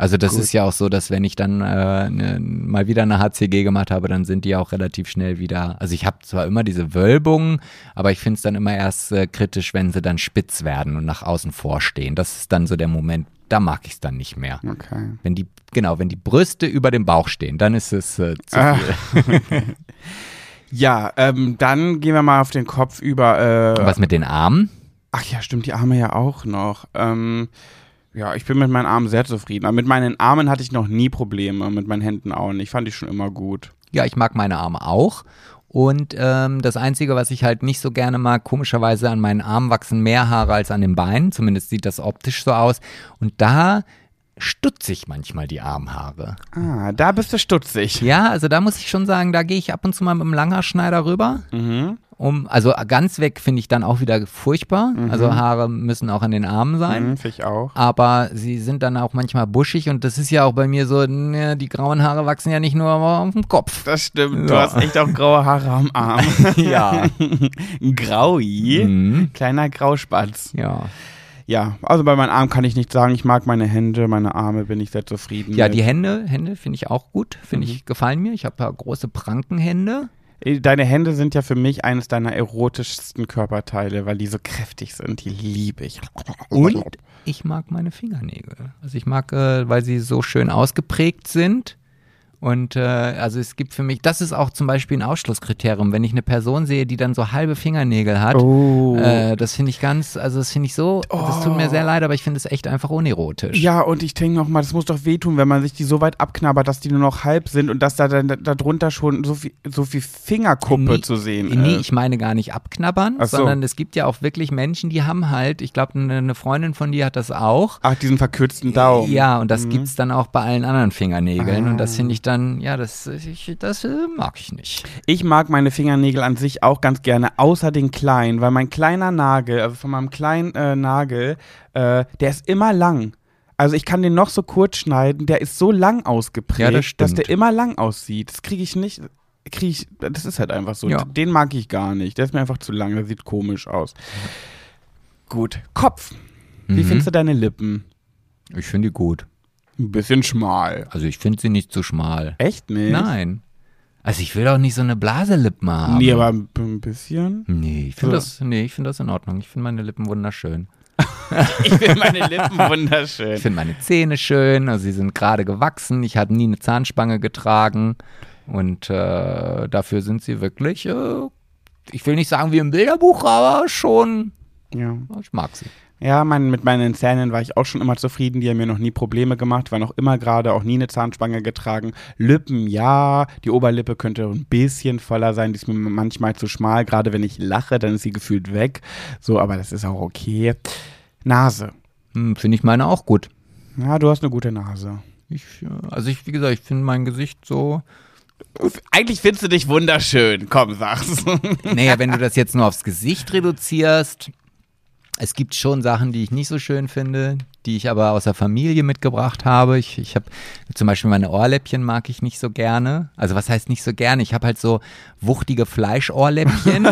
Also das Gut. ist ja auch so, dass wenn ich dann äh, ne, mal wieder eine HCG gemacht habe, dann sind die auch relativ schnell wieder. Also ich habe zwar immer diese Wölbungen, aber ich finde es dann immer erst äh, kritisch, wenn sie dann spitz werden und nach außen vorstehen. Das ist dann so der Moment, da mag ich es dann nicht mehr. Okay. Wenn die, genau, wenn die Brüste über dem Bauch stehen, dann ist es äh, zu Ah. viel. Ja, ähm, dann gehen wir mal auf den Kopf über. Äh, was mit den Armen? ach ja, stimmt, die Arme ja auch noch. Ähm, ja, ich bin mit meinen Armen sehr zufrieden. Aber mit meinen Armen hatte ich noch nie Probleme, mit meinen Händen auch nicht. Fand ich schon immer gut. Ja, ich mag meine Arme auch. Und ähm, das Einzige, was ich halt nicht so gerne mag, komischerweise an meinen Armen wachsen mehr Haare als an den Beinen. Zumindest sieht das optisch so aus. Und da stutze ich manchmal die Armhaare. Ah, da bist du stutzig. Ja, also da muss ich schon sagen, da gehe ich ab und zu mal mit dem Langerschneider rüber. Mhm. Um, also ganz weg finde ich dann auch wieder furchtbar. Also Haare müssen auch an den Armen sein. Mhm, Finde ich auch. aber sie sind dann auch manchmal buschig und das ist ja auch bei mir so, ne, die grauen Haare wachsen ja nicht nur auf dem Kopf. Das stimmt. Du Ja. hast echt auch graue Haare am Arm. Ja. Graui. Mhm. Kleiner Grauspatz. Ja. Ja, also bei meinen Armen kann ich nicht sagen, ich mag meine Hände, meine Arme, bin ich sehr zufrieden. Ja, mit. die Hände, Hände finde ich auch gut, finde Mhm. ich, gefallen mir. Ich habe ja große Prankenhände. Deine Hände sind ja für mich eines deiner erotischsten Körperteile, weil die so kräftig sind. Die liebe ich. Und ich mag meine Fingernägel. Also ich mag, äh, weil sie so schön ausgeprägt sind. Und äh, also es gibt für mich, das ist auch zum Beispiel ein Ausschlusskriterium, wenn ich eine Person sehe, die dann so halbe Fingernägel hat. Oh. Äh, das finde ich ganz, also das finde ich so, das tut mir sehr leid, aber ich finde es echt einfach unerotisch. Ja, und ich denke noch mal, das muss doch wehtun, wenn man sich die so weit abknabbert, dass die nur noch halb sind und dass da dann darunter schon so viel, so viel Fingerkuppe Nee, zu sehen Nee, ist. ich meine gar nicht abknabbern, so. sondern es gibt ja auch wirklich Menschen, die haben halt, ich glaube, eine eine Freundin von dir hat das auch. Ach, diesen verkürzten Daumen. Ja, und das gibt's dann auch bei allen anderen Fingernägeln. Und das Ah. finde ich dann, ja, das, ich, das äh, mag ich nicht. Ich mag meine Fingernägel an sich auch ganz gerne, außer den kleinen, weil mein kleiner Nagel, also von meinem kleinen äh, Nagel, äh, der ist immer lang. Also ich kann den noch so kurz schneiden, der ist so lang ausgeprägt, Ja, das dass der immer lang aussieht. Das kriege ich nicht, kriege ich, das ist halt einfach so. Ja. Den mag ich gar nicht. Der ist mir einfach zu lang, der sieht komisch aus. Gut, Kopf. Wie Mhm. findest du deine Lippen? Ich finde die gut. Ein bisschen schmal. Also ich finde sie nicht zu schmal. Echt nicht? Nein. Also ich will auch nicht so eine Blaselippen haben. Nee, aber ein bisschen. Nee, ich finde Ja. das, nee, ich finde das in Ordnung. Ich finde meine Lippen wunderschön. Ich finde meine Lippen wunderschön. Ich finde meine Zähne schön, also sie sind gerade gewachsen. Ich habe nie eine Zahnspange getragen und äh, dafür sind sie wirklich, äh, ich will nicht sagen wie im Bilderbuch, aber schon, Ja. ich mag sie. Ja, mein, mit meinen Zähnen war ich auch schon immer zufrieden. Die haben mir noch nie Probleme gemacht, waren auch immer gerade, auch nie eine Zahnspange getragen. Lippen, ja. Die Oberlippe könnte ein bisschen voller sein. Die ist mir manchmal zu schmal. Gerade wenn ich lache, dann ist sie gefühlt weg. So, aber das ist auch okay. Nase. Hm, finde ich meine auch gut. Ja, du hast eine gute Nase. Ich, äh, also ich, wie gesagt, ich finde mein Gesicht so, Eigentlich findest du dich wunderschön. Komm, sag's. naja, wenn du das jetzt nur aufs Gesicht reduzierst, es gibt schon Sachen, die ich nicht so schön finde, die ich aber aus der Familie mitgebracht habe. Ich, ich habe zum Beispiel meine Ohrläppchen mag ich nicht so gerne. Also was heißt nicht so gerne? Ich habe halt so wuchtige Fleischohrläppchen.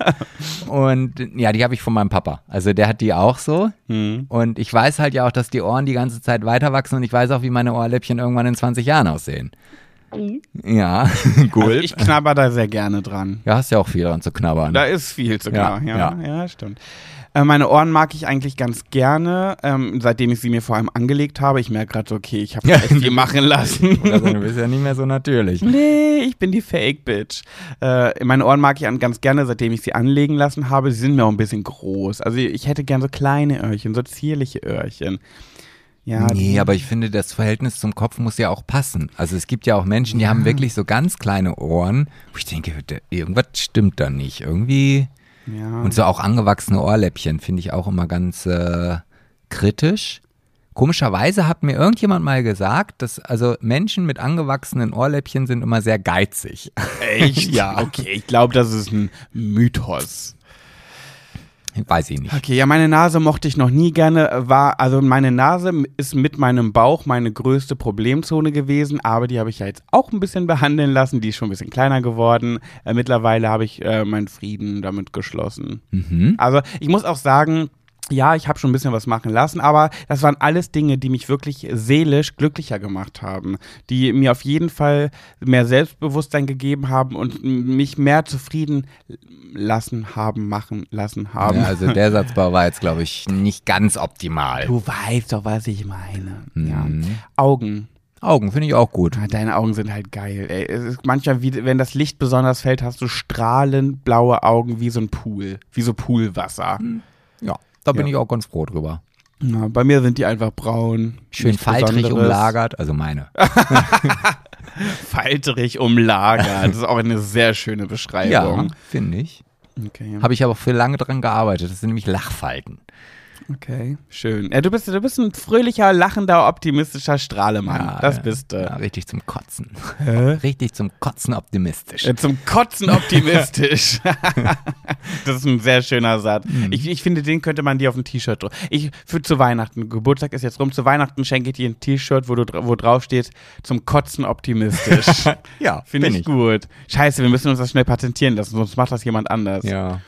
und ja, die habe ich von meinem Papa. Also der hat die auch so. Hm. Und ich weiß halt ja auch, dass die Ohren die ganze Zeit weiter wachsen und ich weiß auch, wie meine Ohrläppchen irgendwann in 20 Jahren aussehen. Ja, gut. Also ich knabber da sehr gerne dran. ja, hast ja auch viel dran zu knabbern. Da ist viel zu Ja, klar. Ja, ja. ja. stimmt. Äh, meine Ohren mag ich eigentlich ganz gerne, ähm, seitdem ich sie mir vor allem angelegt habe. Ich merke gerade so, okay, ich habe Ja. echt viel machen lassen. Also, du bist ja nicht mehr so natürlich. nee, ich bin die Fake-Bitch. Äh, meine Ohren mag ich an, ganz gerne, seitdem ich sie anlegen lassen habe. Sie sind mir auch ein bisschen groß. Also ich hätte gern so kleine Öhrchen, so zierliche Öhrchen. Ja, nee, die- aber ich finde, das Verhältnis zum Kopf muss ja auch passen. Also es gibt ja auch Menschen, die haben wirklich so ganz kleine Ohren, wo ich denke, irgendwas stimmt da nicht. Irgendwie. Ja. Und so auch angewachsene Ohrläppchen finde ich auch immer ganz äh, kritisch. Komischerweise hat mir irgendjemand mal gesagt, dass also Menschen mit angewachsenen Ohrläppchen sind immer sehr geizig. Echt? ja, okay. Ich glaube, das ist ein Mythos. Weiß ich nicht. Okay, ja, meine Nase mochte ich noch nie gerne. War, also meine Nase ist mit meinem Bauch meine größte Problemzone gewesen, aber die habe ich ja jetzt auch ein bisschen behandeln lassen. Die ist schon ein bisschen kleiner geworden. Äh, mittlerweile habe ich äh, meinen Frieden damit geschlossen. Mhm. Also ich muss auch sagen, ja, ich habe schon ein bisschen was machen lassen, aber das waren alles Dinge, die mich wirklich seelisch glücklicher gemacht haben, die mir auf jeden Fall mehr Selbstbewusstsein gegeben haben und mich mehr zufrieden lassen haben, machen lassen haben. Ja, also der Satzbau war jetzt, glaube ich, nicht ganz optimal. du weißt doch, was ich meine. Ja. Mhm. Augen. Augen finde ich auch gut. Ah, Deine Augen sind halt geil. Ey. Es ist manchmal, wie, wenn das Licht besonders fällt, hast du strahlend blaue Augen wie so ein Pool, wie so Poolwasser. Ja, da bin Ja. ich auch ganz froh drüber. Ja, bei mir sind die einfach braun. Schön faltrig Besonderes. umlagert, also meine. Falterig umlagert. Das ist auch eine sehr schöne Ja, Beschreibung. finde ich. Okay. Habe ich aber für lange dran gearbeitet. Das sind nämlich Lachfalten. Okay. Schön. Ja, du bist, du bist ein fröhlicher, lachender, optimistischer Strahlemann. Ja, das ja. bist du. Ja, richtig zum Kotzen. Hä? Richtig zum Kotzen optimistisch. Äh, Zum Kotzen optimistisch. das ist ein sehr schöner Satz. Mhm. Ich, ich finde, den könnte man dir auf ein T-Shirt drucken. Ich für zu Weihnachten, Geburtstag ist jetzt rum, zu Weihnachten schenke ich dir ein T-Shirt, wo, du wo drauf steht, zum Kotzen optimistisch. Ja, Finde ich, gut. Scheiße, wir müssen uns das schnell patentieren lassen, sonst macht das jemand anders. Ja.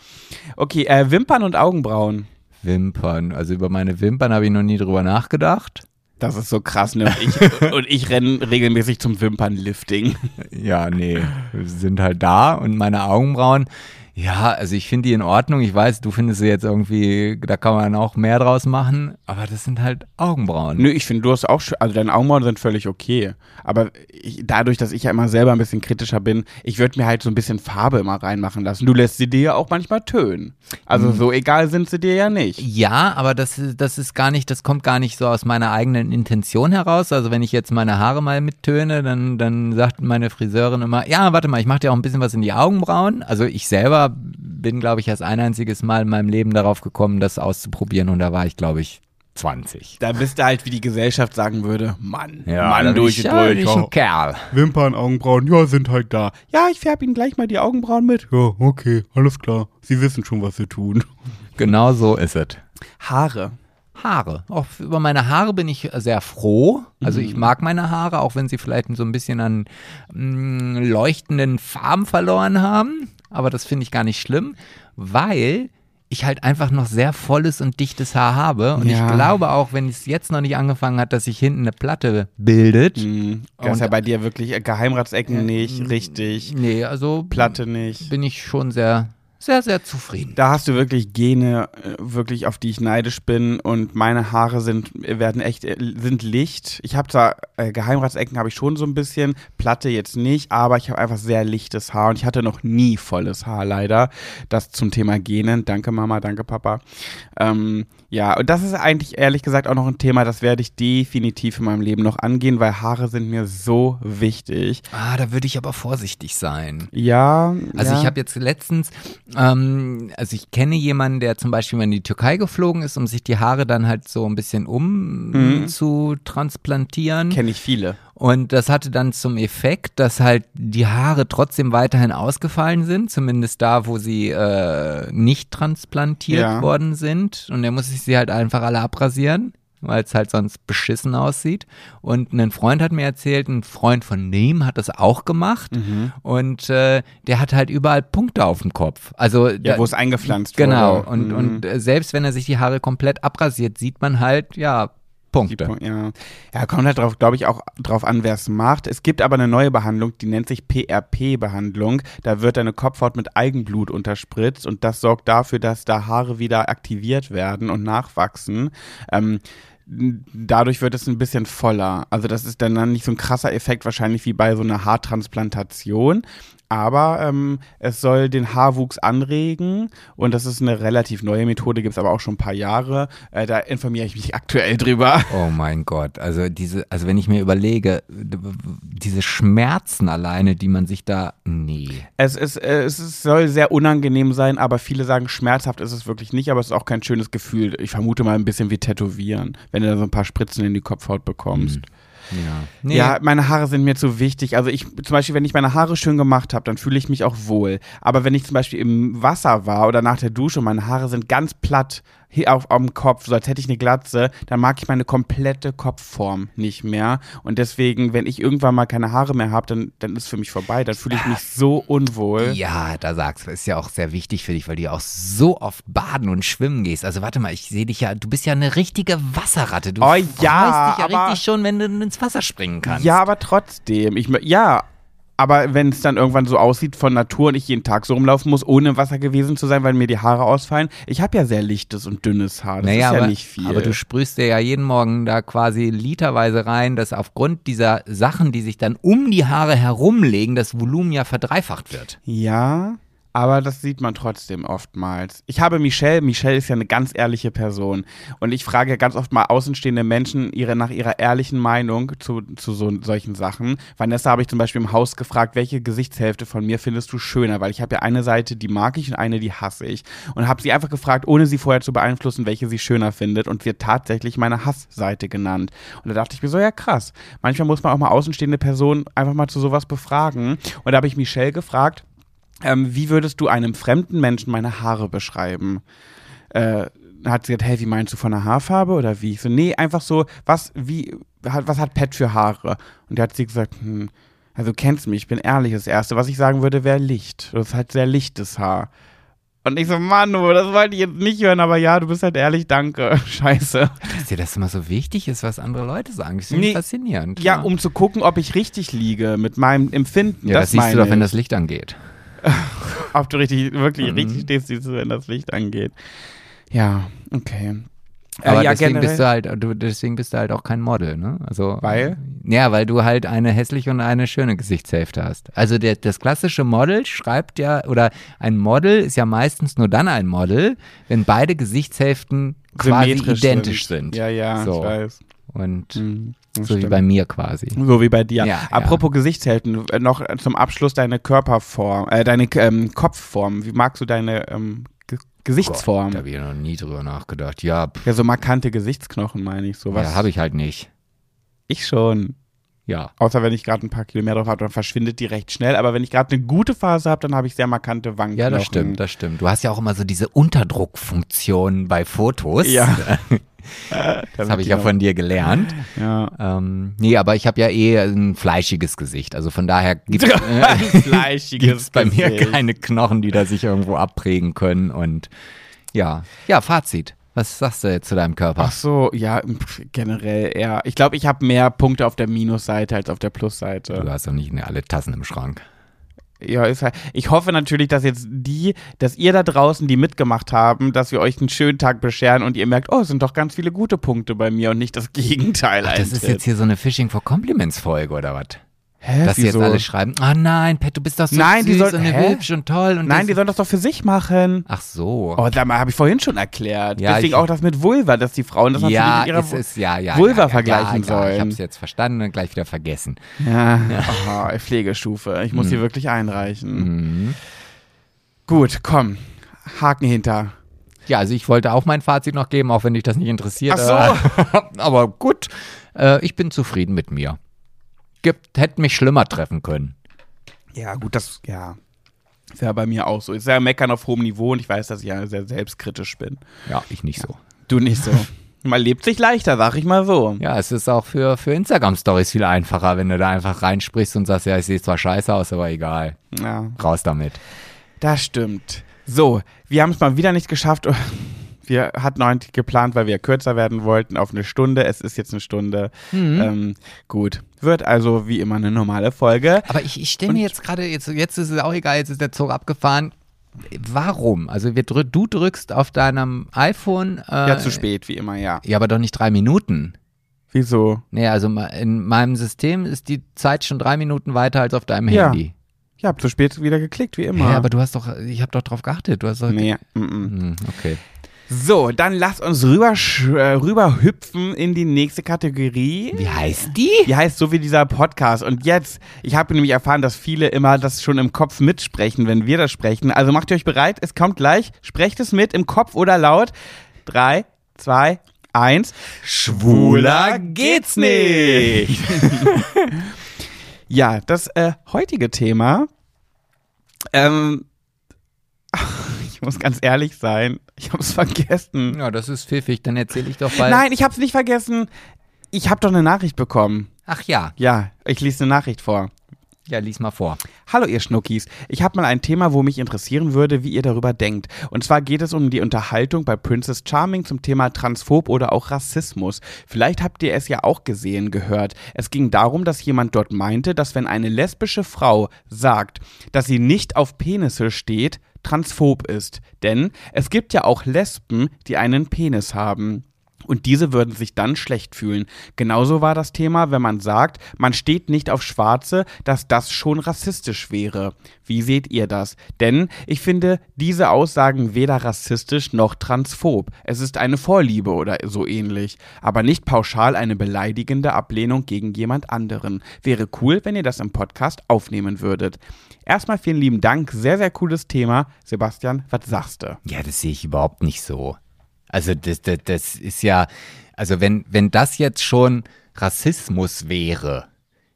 Okay, äh, Wimpern und Augenbrauen. Wimpern. Also über meine Wimpern habe ich noch nie drüber nachgedacht. Das ist so krass, ne? Und ich, und ich renne regelmäßig zum Wimpernlifting. Ja, nee, sind halt da und meine Augenbrauen. Ja, also ich finde die in Ordnung. Ich weiß, du findest sie jetzt irgendwie, da kann man auch mehr draus machen, aber das sind halt Augenbrauen. Nö, ich finde, du hast auch, also deine Augenbrauen sind völlig okay. Aber ich, dadurch, dass ich ja immer selber ein bisschen kritischer bin, ich würde mir halt so ein bisschen Farbe immer reinmachen lassen. Du lässt sie dir ja auch manchmal tönen. Also so egal sind sie dir ja nicht. Ja, aber das ist, das ist gar nicht, das kommt gar nicht so aus meiner eigenen Intention heraus. Also wenn ich jetzt meine Haare mal mittöne, dann, dann sagt meine Friseurin immer, ja, warte mal, ich mache dir auch ein bisschen was in die Augenbrauen. Also ich selber bin, glaube ich, erst ein einziges Mal in meinem Leben darauf gekommen, das auszuprobieren und da war ich, glaube ich, 20. Da bist du halt, wie die Gesellschaft sagen würde, Mann, da Mann durch und ja, durch. ich ein Kerl. Wimpern, Augenbrauen, ja, sind halt da. Ja, ich färbe Ihnen gleich mal die Augenbrauen mit. Ja, okay, alles klar. Sie wissen schon, was Sie tun. Genau so ist es. Haare. Haare. Auch über meine Haare bin ich sehr froh. Also ich mag meine Haare, auch wenn sie vielleicht so ein bisschen an mh, leuchtenden Farben verloren haben. Aber das finde ich gar nicht schlimm, weil ich halt einfach noch sehr volles und dichtes Haar habe. Und Ja. ich glaube auch, wenn es jetzt noch nicht angefangen hat, dass sich hinten eine Platte bildet. Mhm. Das ist ja bei dir wirklich äh, Geheimratsecken nicht, richtig. Nee, also Platte nicht. bin ich schon sehr, sehr, sehr zufrieden. Da hast du wirklich Gene, äh, wirklich auf die ich neidisch bin und meine Haare sind werden echt äh, sind Licht. Ich habe zwar äh, Geheimratsecken habe ich schon so ein bisschen, Platte jetzt nicht, aber ich habe einfach sehr lichtes Haar und ich hatte noch nie volles Haar leider. Das zum Thema Genen. Danke Mama, danke Papa. Ähm, ja, und das ist eigentlich ehrlich gesagt auch noch ein Thema, das werde ich definitiv in meinem Leben noch angehen, weil Haare sind mir so wichtig. Ah, da würde ich aber vorsichtig sein. Ja, Also ja. ich habe jetzt letztens, ähm, also ich kenne jemanden, der zum Beispiel mal in die Türkei geflogen ist, um sich die Haare dann halt so ein bisschen um Mhm. zu transplantieren. kenne ich viele. Und das hatte dann zum Effekt, dass halt die Haare trotzdem weiterhin ausgefallen sind, zumindest da, wo sie äh, nicht transplantiert Ja. worden sind. Und er muss sich sie halt einfach alle abrasieren, weil es halt sonst beschissen aussieht. Und ein Freund hat mir erzählt, ein Freund von dem hat das auch gemacht. Mhm. Und äh, der hat halt überall Punkte auf dem Kopf. Also Ja, wo es eingepflanzt Genau. wurde. Und, Mhm. und äh, selbst wenn er sich die Haare komplett abrasiert, sieht man halt, ja, Punkte. Pu- Ja. ja, kommt halt drauf, glaube ich, auch drauf an, wer es macht. Es gibt aber eine neue Behandlung, die nennt sich PRP-Behandlung. Da wird deine Kopfhaut mit Eigenblut unterspritzt und das sorgt dafür, dass da Haare wieder aktiviert werden und nachwachsen. Ähm, dadurch wird es ein bisschen voller. Also das ist dann, dann nicht so ein krasser Effekt wahrscheinlich wie bei so einer Haartransplantation, aber ähm, es soll den Haarwuchs anregen und das ist eine relativ neue Methode, gibt es aber auch schon ein paar Jahre. Äh, da informiere ich mich aktuell drüber. Oh mein Gott, also diese, also wenn ich mir überlege, diese Schmerzen alleine, die man sich da, nee. Es ist, es ist, soll sehr unangenehm sein, aber viele sagen, schmerzhaft ist es wirklich nicht, aber es ist auch kein schönes Gefühl. Ich vermute mal ein bisschen wie Tätowieren, wenn du da so ein paar Spritzen in die Kopfhaut bekommst. Mhm. Ja. Nee. ja, meine Haare sind mir zu wichtig. Also ich, zum Beispiel, wenn ich meine Haare schön gemacht habe, dann fühle ich mich auch wohl. Aber wenn ich zum Beispiel im Wasser war oder nach der Dusche und meine Haare sind ganz platt, hier auf, auf dem Kopf, so als hätte ich eine Glatze, dann mag ich meine komplette Kopfform nicht mehr. Und deswegen, wenn ich irgendwann mal keine Haare mehr habe, dann, dann ist für mich vorbei. Dann fühle ich mich so unwohl. Ja, da sagst du, ist ja auch sehr wichtig für dich, weil du ja auch so oft baden und schwimmen gehst. Also warte mal, ich sehe dich ja, du bist ja eine richtige Wasserratte. Du oh, ja, freust dich ja aber, richtig schon, wenn du ins Wasser springen kannst. Ja, aber trotzdem. Ich, ja, aber wenn es dann irgendwann so aussieht von Natur und ich jeden Tag so rumlaufen muss, ohne im Wasser gewesen zu sein, weil mir die Haare ausfallen. Ich habe ja sehr lichtes und dünnes Haar. Das naja, ist ja aber, nicht viel. Aber du sprühst dir ja jeden Morgen da quasi literweise rein, dass aufgrund dieser Sachen, die sich dann um die Haare herumlegen, das Volumen ja verdreifacht wird. Ja. Aber das sieht man trotzdem oftmals. Ich habe Michelle, Michelle ist ja eine ganz ehrliche Person. Und ich frage ganz oft mal außenstehende Menschen ihre, nach ihrer ehrlichen Meinung zu, zu so, solchen Sachen. Vanessa habe ich zum Beispiel im Haus gefragt, welche Gesichtshälfte von mir findest du schöner? Weil ich habe ja eine Seite, die mag ich und eine, die hasse ich. Und habe sie einfach gefragt, ohne sie vorher zu beeinflussen, welche sie schöner findet. Und wird tatsächlich meine Hassseite genannt. Und da dachte ich mir so, ja krass. Manchmal muss man auch mal außenstehende Personen einfach mal zu sowas befragen. Und da habe ich Michelle gefragt, ähm, wie würdest du einem fremden Menschen meine Haare beschreiben? Äh, hat sie gesagt, hey, wie meinst du von der Haarfarbe oder wie? Ich so, nee, einfach so, was, wie, was hat Pet für Haare? Und da hat sie gesagt, hm, also du kennst mich, ich bin ehrlich, das Erste, was ich sagen würde, wäre Licht. Das ist halt sehr lichtes Haar. Und ich so, Manu, das wollte ich jetzt nicht hören, aber ja, du bist halt ehrlich, danke. Scheiße. Dass dir das immer so wichtig ist, was andere Leute sagen. Das ist nee, faszinierend. Ja, ja, um zu gucken, ob ich richtig liege mit meinem Empfinden. Ja, das, das siehst du doch, wenn das Licht angeht. Ob du richtig, wirklich mhm. richtig stehst, siehst du, wenn das Licht angeht. Ja, okay. Äh, Aber äh, ja, deswegen bist du halt, du, deswegen bist du halt auch kein Model, ne? Also, weil? Ja, weil du halt eine hässliche und eine schöne Gesichtshälfte hast. Also der, das klassische Model schreibt ja, oder ein Model ist ja meistens nur dann ein Model, wenn beide Gesichtshälften quasi identisch sind. sind. Ja, ja, so. ich weiß. Und mhm, so stimmt. wie bei mir quasi. So wie bei dir. Ja, Apropos ja. Gesichtshälften, äh, noch zum Abschluss deine Körperform, äh, deine ähm, Kopfform. Wie magst du deine ähm, Gesichtsform? Gott, da habe ich noch nie drüber nachgedacht. Ja, pff. ja, so markante Gesichtsknochen meine ich. Sowas. Ja, habe ich halt nicht. Ich schon. Ja. Außer wenn ich gerade ein paar Kilometer drauf habe, dann verschwindet die recht schnell. Aber wenn ich gerade eine gute Phase habe, dann habe ich sehr markante Wangenknochen. Ja, das stimmt, das stimmt. Du hast ja auch immer so diese Unterdruckfunktion bei Fotos. Ja. das habe ich ja von dir gelernt. Ja. Ähm, nee, aber ich habe ja eh ein fleischiges Gesicht. Also von daher gibt es bei mir keine Knochen, die da sich irgendwo abprägen können. Und ja, ja, Fazit. Was sagst du jetzt zu deinem Körper? Ach so, ja, generell eher. Ich glaube, ich habe mehr Punkte auf der Minusseite als auf der Plusseite. Du hast doch nicht alle Tassen im Schrank. Ja, ist halt. Ich hoffe natürlich, dass jetzt die, dass ihr da draußen, die mitgemacht haben, dass wir euch einen schönen Tag bescheren und ihr merkt, oh, es sind doch ganz viele gute Punkte bei mir und nicht das Gegenteil. Ach, das ist jetzt hier so eine Phishing for Compliments Folge oder was? Hä, Dass sie jetzt alle schreiben, ah oh nein, Pet, du bist doch so nein, süß die soll, und hübsch und toll. Und nein, die sollen das doch für sich machen. Ach so. Oh, da habe ich vorhin schon erklärt. Ja, Deswegen auch das mit Vulva, dass die Frauen das ja, natürlich mit ihrer ist, ja, ja, Vulva ja, vergleichen sollen. Ich habe es jetzt verstanden und gleich wieder vergessen. Ja, oh, Pflegestufe. Ich muss mhm. hier wirklich einreichen. Mhm. Gut, komm. Haken hinter. Ja, also ich wollte auch mein Fazit noch geben, auch wenn dich das nicht interessiert. Ach so. Aber gut, äh, ich bin zufrieden mit mir gibt, hätte mich schlimmer treffen können. Ja, gut, das, ja. Wäre bei mir auch so. Ist ja meckern auf hohem Niveau und ich weiß, dass ich ja sehr selbstkritisch bin. Ja, ich nicht so. Du nicht so. Man lebt sich leichter, sag ich mal so. Ja, es ist auch für, für Instagram-Stories viel einfacher, wenn du da einfach reinsprichst und sagst, ja, ich sehe zwar scheiße aus, aber egal. Ja. Raus damit. Das stimmt. So, wir haben es mal wieder nicht geschafft. Wir hatten heute geplant, weil wir kürzer werden wollten, auf eine Stunde. Es ist jetzt eine Stunde. Mhm. Ähm, gut. Wird also wie immer eine normale Folge. Aber ich, ich stelle mir jetzt gerade, jetzt, jetzt ist es auch egal, jetzt ist der Zug abgefahren. warum? Also drü du drückst auf deinem iPhone. Äh, Ja, zu spät, wie immer, ja. Ja, aber doch nicht drei Minuten. Wieso? Nee, also in meinem System ist die Zeit schon drei Minuten weiter als auf deinem Ja. Handy. Ich hab zu spät wieder geklickt, wie immer. Ja, aber du hast doch, ich habe doch drauf geachtet. Du hast doch. nee, mm, mm. Okay. So, dann lass uns rüber, äh, rüber hüpfen in die nächste Kategorie. Wie heißt die? Die heißt so wie dieser Podcast. Und jetzt, ich habe nämlich erfahren, dass viele immer das schon im Kopf mitsprechen, wenn wir das sprechen. Also macht ihr euch bereit, es kommt gleich. Sprecht es mit im Kopf oder laut. Drei, zwei, eins. Schwuler geht's nicht. ja, das äh, heutige Thema. Ähm, ich muss ganz ehrlich sein, ich habe es vergessen. Ja, das ist pfiffig. Dann erzähle ich doch bald. Nein, ich habe es nicht vergessen. Ich habe doch eine Nachricht bekommen. Ach ja. Ja, ich lese eine Nachricht vor. Ja, lies mal vor. Hallo ihr Schnuckis, ich habe mal ein Thema, wo mich interessieren würde, wie ihr darüber denkt. Und zwar geht es um die Unterhaltung bei Princess Charming zum Thema Transphob oder auch Rassismus. Vielleicht habt ihr es ja auch gesehen, gehört. Es ging darum, dass jemand dort meinte, dass wenn eine lesbische Frau sagt, dass sie nicht auf Penisse steht, transphob ist. Denn es gibt ja auch Lesben, die einen Penis haben. Und diese würden sich dann schlecht fühlen. Genauso war das Thema, wenn man sagt, man steht nicht auf Schwarze, dass das schon rassistisch wäre. Wie seht ihr das? Denn ich finde diese Aussagen weder rassistisch noch transphob. Es ist eine Vorliebe oder so ähnlich. Aber nicht pauschal eine beleidigende Ablehnung gegen jemand anderen. Wäre cool, wenn ihr das im Podcast aufnehmen würdet. Erstmal vielen lieben Dank. Sehr, sehr cooles Thema. Sebastian, was sagst du? Ja, das sehe ich überhaupt nicht so. Also das, das, das ist ja, also wenn, wenn das jetzt schon Rassismus wäre,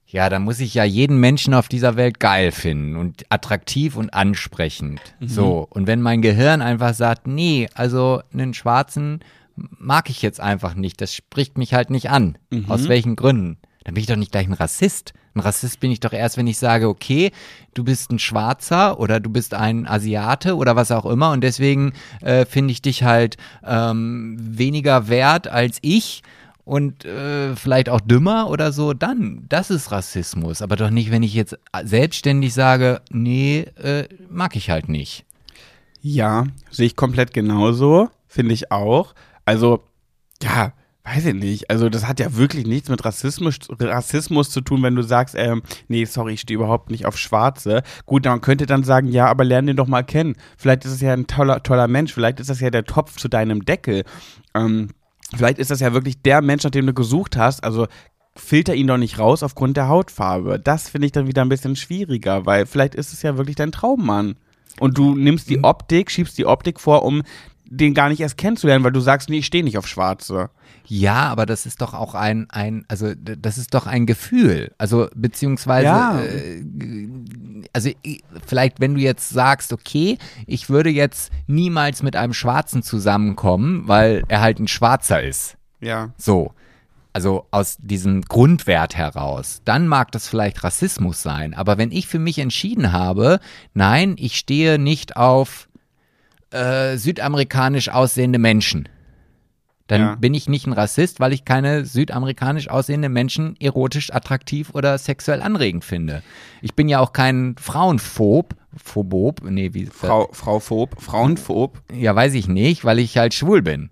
ja, dann muss ich ja jeden Menschen auf dieser Welt geil finden und attraktiv und ansprechend. So, und wenn mein Gehirn einfach sagt, nee, also einen Schwarzen mag ich jetzt einfach nicht, das spricht mich halt nicht an. Aus welchen Gründen? Dann bin ich doch nicht gleich ein Rassist. Ein Rassist bin ich doch erst, wenn ich sage, okay, du bist ein Schwarzer oder du bist ein Asiate oder was auch immer und deswegen äh, finde ich dich halt ähm, weniger wert als ich und äh, vielleicht auch dümmer oder so, dann, das ist Rassismus. Aber doch nicht, wenn ich jetzt selbstständig sage, nee, äh, mag ich halt nicht. Ja, sehe ich komplett genauso, finde ich auch. Also, ja, weiß ich nicht. Also, das hat ja wirklich nichts mit Rassismus, Rassismus zu tun, wenn du sagst, ähm, nee, sorry, ich stehe überhaupt nicht auf Schwarze. Gut, man könnte dann sagen, ja, aber lern den doch mal kennen. Vielleicht ist es ja ein toller, toller Mensch, vielleicht ist das ja der Topf zu deinem Deckel. Ähm, vielleicht ist das ja wirklich der Mensch, nach dem du gesucht hast. Also, filter ihn doch nicht raus aufgrund der Hautfarbe. Das finde ich dann wieder ein bisschen schwieriger, weil vielleicht ist es ja wirklich dein Traummann. Und du nimmst die Optik, schiebst die Optik vor, um den gar nicht erst kennenzulernen, weil du sagst, nee, ich stehe nicht auf Schwarze. Ja, aber das ist doch auch ein, ein, also das ist doch ein Gefühl. Also beziehungsweise, Ja. äh, also vielleicht, wenn du jetzt sagst, okay, ich würde jetzt niemals mit einem Schwarzen zusammenkommen, weil er halt ein Schwarzer ist. Ja. So. Also aus diesem Grundwert heraus, dann mag das vielleicht Rassismus sein. Aber wenn ich für mich entschieden habe, nein, ich stehe nicht auf äh, südamerikanisch aussehende Menschen, dann Ja. bin ich nicht ein Rassist, weil ich keine südamerikanisch aussehende Menschen erotisch attraktiv oder sexuell anregend finde. Ich bin ja auch kein Frauenphob, Phobob, nee, wie Frau, Frau Phob, Frauenphob. ja, weiß ich nicht, weil ich halt schwul bin.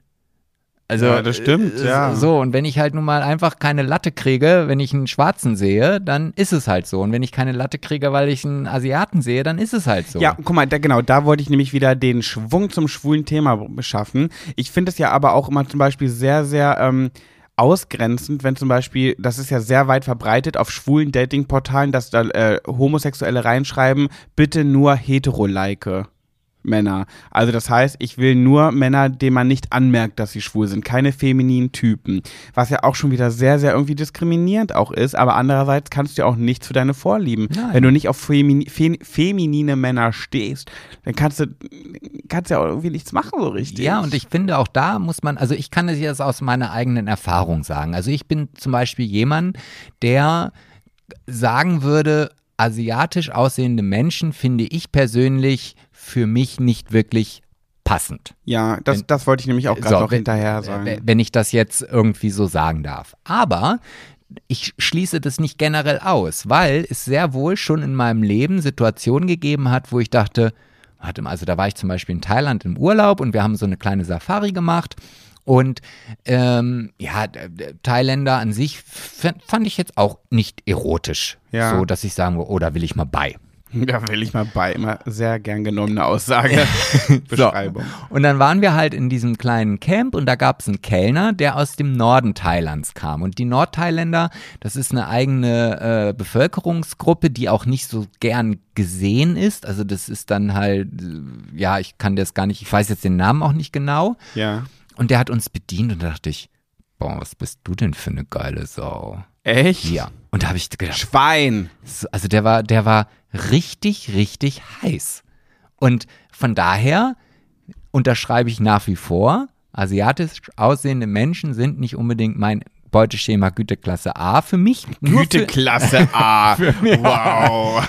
Also, Ja, das stimmt, äh, ja. So, und wenn ich halt nun mal einfach keine Latte kriege, wenn ich einen Schwarzen sehe, dann ist es halt so. Und wenn ich keine Latte kriege, weil ich einen Asiaten sehe, dann ist es halt so. Ja, guck mal, da, genau, da wollte ich nämlich wieder den Schwung zum schwulen Thema beschaffen. Ich finde es ja aber auch immer zum Beispiel sehr, sehr ähm, ausgrenzend, wenn zum Beispiel, das ist ja sehr weit verbreitet auf schwulen Datingportalen, dass da äh, Homosexuelle reinschreiben, bitte nur hetero-like. Männer. Also das heißt, ich will nur Männer, denen man nicht anmerkt, dass sie schwul sind, keine femininen Typen. Was ja auch schon wieder sehr, sehr irgendwie diskriminierend auch ist, aber andererseits kannst du ja auch nichts für deine Vorlieben. Nein. Wenn du nicht auf femini fe feminine Männer stehst, dann kannst du kannst ja auch irgendwie nichts machen so richtig. Ja, und ich finde auch da muss man, also ich kann es jetzt aus meiner eigenen Erfahrung sagen. Also ich bin zum Beispiel jemand, der sagen würde, asiatisch aussehende Menschen finde ich persönlich für mich nicht wirklich passend. Ja, das, Wenn- das wollte ich nämlich auch gerade So, noch wenn- hinterher sagen. Wenn ich das jetzt irgendwie so sagen darf. Aber ich schließe das nicht generell aus, weil es sehr wohl schon in meinem Leben Situationen gegeben hat, wo ich dachte, Hatte, also da war ich zum Beispiel in Thailand im Urlaub und wir haben so eine kleine Safari gemacht. Und ähm, ja, Thailänder an sich fand ich jetzt auch nicht erotisch. Ja. So, dass ich sagen würde, oh, da will ich mal bei. Da will ich mal bei. Immer sehr gern genommene Aussage. Beschreibung. Und dann waren wir halt in diesem kleinen Camp und da gab es einen Kellner, der aus dem Norden Thailands kam. Und die Nordthailänder, das ist eine eigene äh, Bevölkerungsgruppe, die auch nicht so gern gesehen ist. Also das ist dann halt, ja, ich kann das gar nicht, ich weiß jetzt den Namen auch nicht genau. Ja. Und der hat uns bedient und da dachte ich, boah, was bist du denn für eine geile Sau? Echt? Ja. Und da habe ich gedacht, Schwein. so, Also der war, der war richtig, richtig heiß. Und von daher unterschreibe ich nach wie vor, asiatisch aussehende Menschen sind nicht unbedingt mein Beuteschema Güteklasse A für mich. Güteklasse A. wow.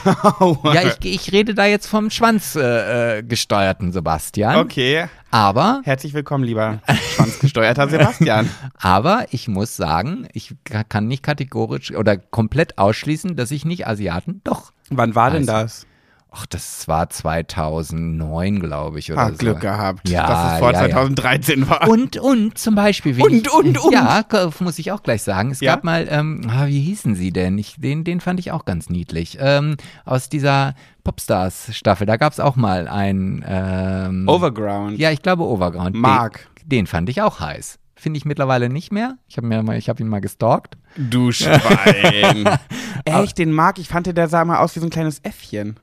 Ja, ich, ich rede da jetzt vom Schwanz äh, äh, gesteuerten Sebastian. Okay. Aber, Herzlich willkommen, lieber schwanzgesteuerter Sebastian. aber ich muss sagen, ich ka- kann nicht kategorisch oder komplett ausschließen, dass ich nicht Asiaten doch. Wann war denn Also, das? Ach, das war 2009, glaube ich, oder Ah, so. Glück gehabt, Ja, dass es vor ja, ja. 2013 war. Und, und zum Beispiel. Und, ich, und, und. Ja, muss ich auch gleich sagen. Es Ja? gab mal, ähm, ah, wie hießen sie denn? Ich, den, den fand ich auch ganz niedlich. Ähm, aus dieser Popstars-Staffel, da gab es auch mal einen. Ähm, Overground. Ja, ich glaube Overground. Mark. Den, den fand ich auch heiß. Finde ich mittlerweile nicht mehr. Ich habe mir mal, ich habe ihn mal gestalkt. Du Schwein. Echt, den mag ich. fand, der sah mal aus wie so ein kleines Äffchen.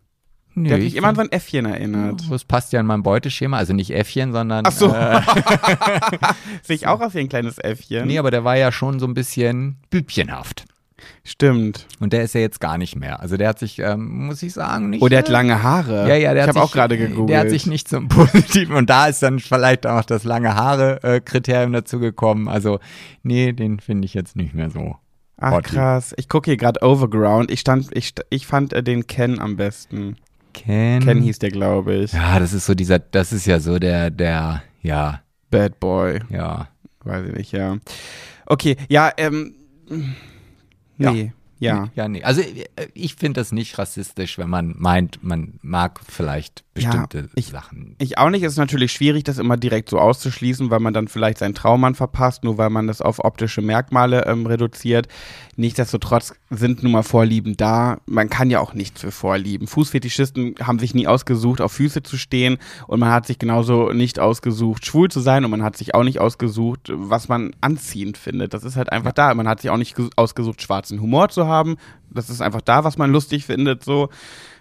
Nö, Der hat mich ich immer an so ein Äffchen erinnert. das passt ja in mein Beuteschema, also nicht Äffchen, sondern. Ach so. Äh, Sehe ich auch aus wie ein kleines Äffchen? nee, aber der war ja schon so ein bisschen bübchenhaft. Stimmt. Und der ist ja jetzt gar nicht mehr. Also der hat sich, ähm, muss ich sagen, nicht. Oh, der hat äh, lange Haare. Ja, ja, der ich hat habe auch gerade gegoogelt. Der hat sich nicht zum Positiven und da ist dann vielleicht auch das lange Haare-Kriterium dazu gekommen. Also, nee, den finde ich jetzt nicht mehr so. Ach krass. Ich gucke hier gerade Overground. Ich stand, ich, ich fand äh, den Ken am besten. Ken. Ken hieß der, glaube ich. Ja, das ist so dieser, das ist ja so der, der, ja, Bad Boy. ja. Weiß ich nicht, ja. Okay, ja, ähm. Nee. Ja. Ja, nee. Also äh, ich finde das nicht rassistisch, wenn man meint, man mag vielleicht bestimmte ich- Sachen. Ich auch nicht. Es ist natürlich schwierig, das immer direkt so auszuschließen, weil man dann vielleicht seinen Traummann verpasst, nur weil man das auf optische Merkmale ähm, reduziert. Nichtsdestotrotz sind nun mal Vorlieben da. Man kann ja auch nichts für Vorlieben. Fußfetischisten haben sich nie ausgesucht, auf Füße zu stehen und man hat sich genauso nicht ausgesucht, schwul zu sein und man hat sich auch nicht ausgesucht, was man anziehend findet. Das ist halt einfach da. Man hat sich auch nicht ges- ausgesucht, schwarzen Humor zu haben. Das ist einfach da, was man lustig findet. So,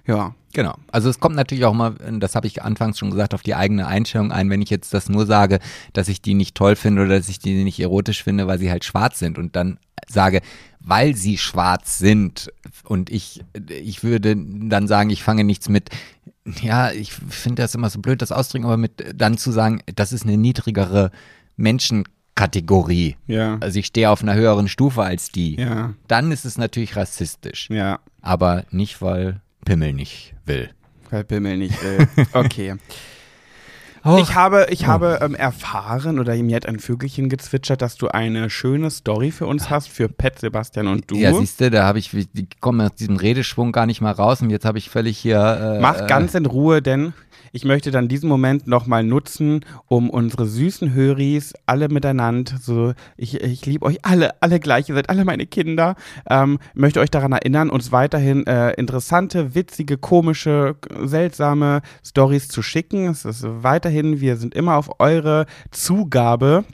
ja. Genau. Also es kommt natürlich auch mal, das habe ich anfangs schon gesagt, auf die eigene Einstellung ein, wenn ich jetzt das nur sage, dass ich die nicht toll finde oder dass ich die nicht erotisch finde, weil sie halt schwarz sind und dann sage, weil sie schwarz sind und ich, ich würde dann sagen, ich fange nichts mit, ja, ich finde das immer so blöd, das auszudrücken, aber mit dann zu sagen, das ist eine niedrigere Menschenkategorie. Ja. Also ich stehe auf einer höheren Stufe als die. Ja. Dann ist es natürlich rassistisch. Ja. Aber nicht, weil Pimmel nicht will. Weil Pimmel nicht will. Okay. Oh. Ich habe, ich habe ähm, erfahren oder mir hat ein Vögelchen gezwitschert, dass du eine schöne Story für uns hast, für Pet, Sebastian und du. Ja, siehst du, da habe ich, die kommen aus diesem Redeschwung gar nicht mal raus und jetzt habe ich völlig hier. Äh, Mach ganz in Ruhe, denn ich möchte dann diesen Moment nochmal nutzen, um unsere süßen Höris alle miteinander, so, ich, ich liebe euch alle, alle gleich, ihr seid alle meine Kinder, ähm, möchte euch daran erinnern, uns weiterhin äh, interessante, witzige, komische, seltsame Stories zu schicken. Es ist weiterhin, wir sind immer auf eure Zugabe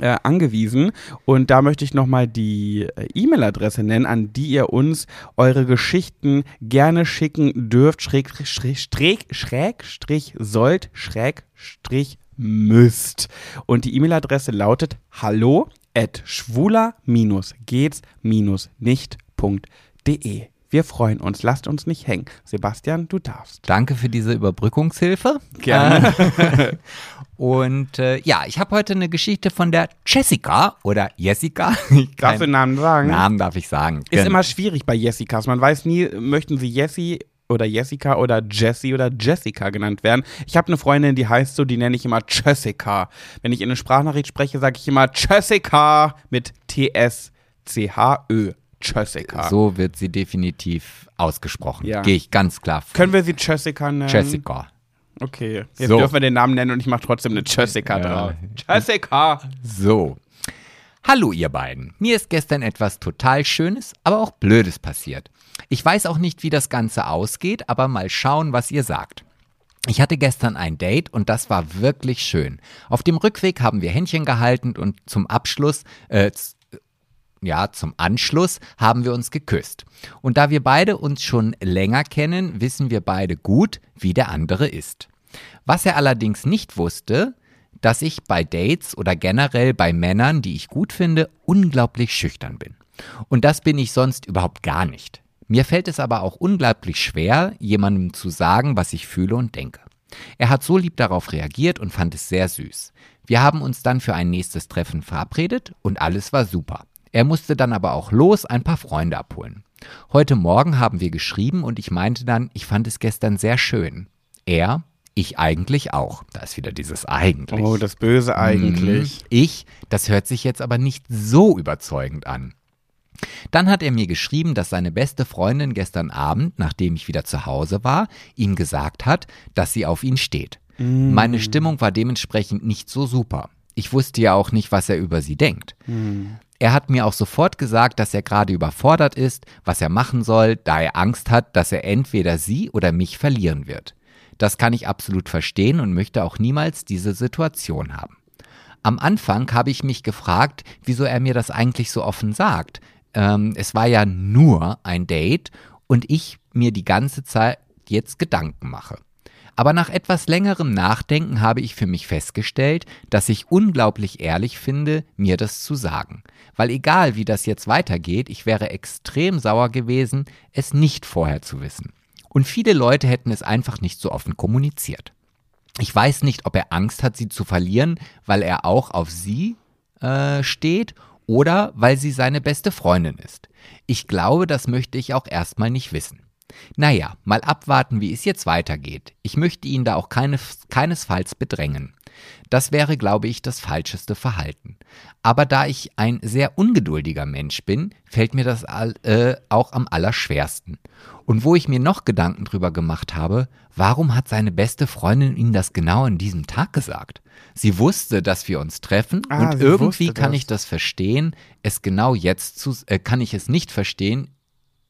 äh, angewiesen. Und da möchte ich nochmal die äh, E-Mail-Adresse nennen, an die ihr uns eure Geschichten gerne schicken dürft, schräg, schräg, schräg, schräg, strich, sollt, schräg, strich, müsst. Und die E-Mail-Adresse lautet hallo at schwuler-gehts-nicht.de. Wir freuen uns, lasst uns nicht hängen. Sebastian, du darfst. Danke für diese Überbrückungshilfe. Gerne. Und äh, ja, ich habe heute eine Geschichte von der Jessica oder Jessica. Ich Darfst du den Namen sagen? Namen darf ich sagen. Ist Gen- immer schwierig bei Jessicas. Man weiß nie, möchten sie Jessie oder Jessica oder Jessie oder Jessica genannt werden. Ich habe eine Freundin, die heißt so, die nenne ich immer Jessica. Wenn ich in eine Sprachnachricht spreche, sage ich immer Jessica mit T-S-C-H-Ö. Jessica. So wird sie definitiv ausgesprochen. Ja. Gehe ich ganz klar. von. Können wir sie Jessica nennen? Jessica. Okay, jetzt So. dürfen wir den Namen nennen und ich mache trotzdem eine Jessica Ja. drauf. Jessica! So. Hallo ihr beiden. Mir ist gestern etwas total Schönes, aber auch Blödes passiert. Ich weiß auch nicht, wie das Ganze ausgeht, aber mal schauen, was ihr sagt. Ich hatte gestern ein Date und das war wirklich schön. Auf dem Rückweg haben wir Händchen gehalten und zum Abschluss, äh, ja, zum Anschluss haben wir uns geküsst. Und da wir beide uns schon länger kennen, wissen wir beide gut, wie der andere ist. Was er allerdings nicht wusste, dass ich bei Dates oder generell bei Männern, die ich gut finde, unglaublich schüchtern bin. Und das bin ich sonst überhaupt gar nicht. Mir fällt es aber auch unglaublich schwer, jemandem zu sagen, was ich fühle und denke. Er hat so lieb darauf reagiert und fand es sehr süß. Wir haben uns dann für ein nächstes Treffen verabredet und alles war super. Er musste dann aber auch los ein paar Freunde abholen. Heute Morgen haben wir geschrieben und ich meinte dann, ich fand es gestern sehr schön. Er, ich eigentlich auch. Da ist wieder dieses eigentlich. Oh, das Böse eigentlich. Mhm. Ich, das hört sich jetzt aber nicht so überzeugend an. Dann hat er mir geschrieben, dass seine beste Freundin gestern Abend, nachdem ich wieder zu Hause war, ihm gesagt hat, dass sie auf ihn steht. Meine Stimmung war dementsprechend nicht so super. Ich wusste ja auch nicht, was er über sie denkt. Er hat mir auch sofort gesagt, dass er gerade überfordert ist, was er machen soll, da er Angst hat, dass er entweder sie oder mich verlieren wird. Das kann ich absolut verstehen und möchte auch niemals diese Situation haben. Am Anfang habe ich mich gefragt, wieso er mir das eigentlich so offen sagt. Ähm, es war ja nur ein Date und ich mir die ganze Zeit jetzt Gedanken mache. Aber nach etwas längerem Nachdenken habe ich für mich festgestellt, dass ich unglaublich ehrlich finde, mir das zu sagen. Weil egal wie das jetzt weitergeht, ich wäre extrem sauer gewesen, es nicht vorher zu wissen. Und viele Leute hätten es einfach nicht so offen kommuniziert. Ich weiß nicht, ob er Angst hat, sie zu verlieren, weil er auch auf sie äh, steht oder weil sie seine beste Freundin ist. Ich glaube, das möchte ich auch erstmal nicht wissen. Naja, mal abwarten, wie es jetzt weitergeht. Ich möchte ihn da auch keine, keinesfalls bedrängen. Das wäre, glaube ich, das falscheste Verhalten. Aber da ich ein sehr ungeduldiger Mensch bin, fällt mir das äh, auch am allerschwersten. Und wo ich mir noch Gedanken drüber gemacht habe, warum hat seine beste Freundin ihm das genau an diesem Tag gesagt? Sie wusste, dass wir uns treffen Ah, und irgendwie kann das. ich das verstehen, es genau jetzt zu, äh, kann ich es nicht verstehen,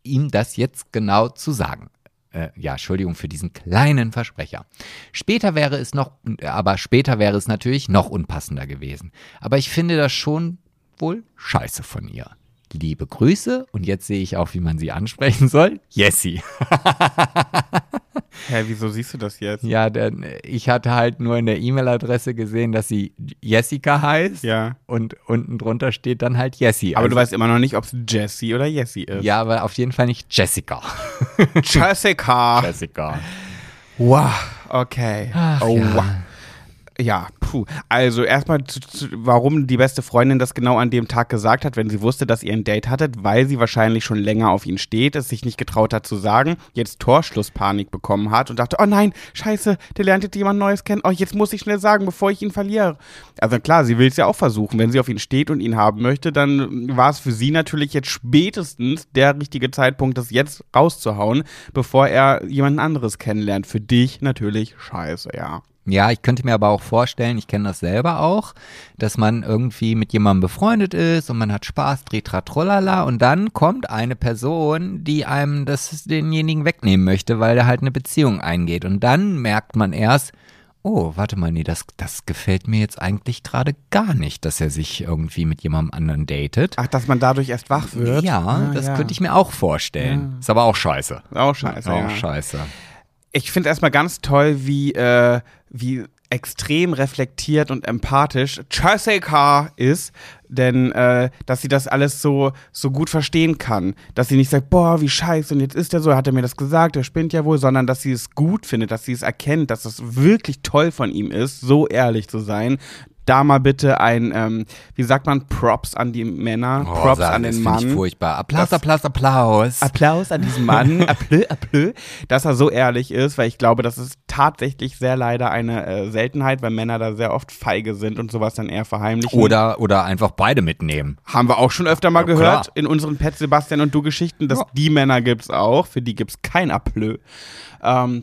ihm das jetzt genau zu sagen. Äh, ja, Entschuldigung für diesen kleinen Versprecher. Später wäre es noch, aber später wäre es natürlich noch unpassender gewesen. Aber ich finde das schon wohl scheiße von ihr. Liebe Grüße und jetzt sehe ich auch, wie man sie ansprechen soll. Jessie. Hä, wieso siehst du das jetzt? Ja, denn ich hatte halt nur in der E-Mail-Adresse gesehen, dass sie Jessica heißt. Ja. Und unten drunter steht dann halt Jessie. Aber Also- du weißt immer noch nicht, ob es Jessie oder Jessie ist. Ja, aber auf jeden Fall nicht Jessica. Jessica. Jessica. Wow, okay. Ach, oh, ja. wow. Ja, puh. Also erstmal, warum die beste Freundin das genau an dem Tag gesagt hat, wenn sie wusste, dass ihr ein Date hattet, weil sie wahrscheinlich schon länger auf ihn steht, es sich nicht getraut hat zu sagen, jetzt Torschlusspanik bekommen hat und dachte, oh nein, scheiße, der lernt jetzt jemand Neues kennen, oh, jetzt muss ich schnell sagen, bevor ich ihn verliere. Also klar, sie will es ja auch versuchen. Wenn sie auf ihn steht und ihn haben möchte, dann war es für sie natürlich jetzt spätestens der richtige Zeitpunkt, das jetzt rauszuhauen, bevor er jemanden anderes kennenlernt. Für dich natürlich scheiße, ja. Ja, ich könnte mir aber auch vorstellen, ich kenne das selber auch, dass man irgendwie mit jemandem befreundet ist und man hat Spaß, dreht tralala und dann kommt eine Person, die einem das denjenigen wegnehmen möchte, weil er halt eine Beziehung eingeht und dann merkt man erst, oh, warte mal, nee, das, das gefällt mir jetzt eigentlich gerade gar nicht, dass er sich irgendwie mit jemandem anderen datet. Ach, dass man dadurch erst wach wird? ja, Ah, das ja. könnte ich mir auch vorstellen. Ist aber auch scheiße. Auch scheiße. auch ja. scheiße. Ich finde erstmal ganz toll, wie, äh, wie extrem reflektiert und empathisch Jessica ist, denn äh, dass sie das alles so, so gut verstehen kann. Dass sie nicht sagt, boah, wie scheiße, und jetzt ist er so, hat er mir das gesagt, der spinnt ja wohl, sondern dass sie es gut findet, dass sie es erkennt, dass es wirklich toll von ihm ist, so ehrlich zu sein. Da mal bitte ein, ähm, wie sagt man, Props an die Männer, Oh, Props an den find Ich Mann. furchtbar. Applaus, Das- Applaus, Applaus. Applaus an diesen Mann, Applaus, Applaus, dass er so ehrlich ist, weil ich glaube, das ist tatsächlich sehr leider eine äh, Seltenheit, weil Männer da sehr oft feige sind und sowas dann eher verheimlichen. Oder, oder einfach beide mitnehmen. haben wir auch schon öfter mal Ja, gehört klar. in unseren Pet Sebastian und du Geschichten, dass Ja. die Männer gibt's auch, für die gibt's kein Applaus. Ähm,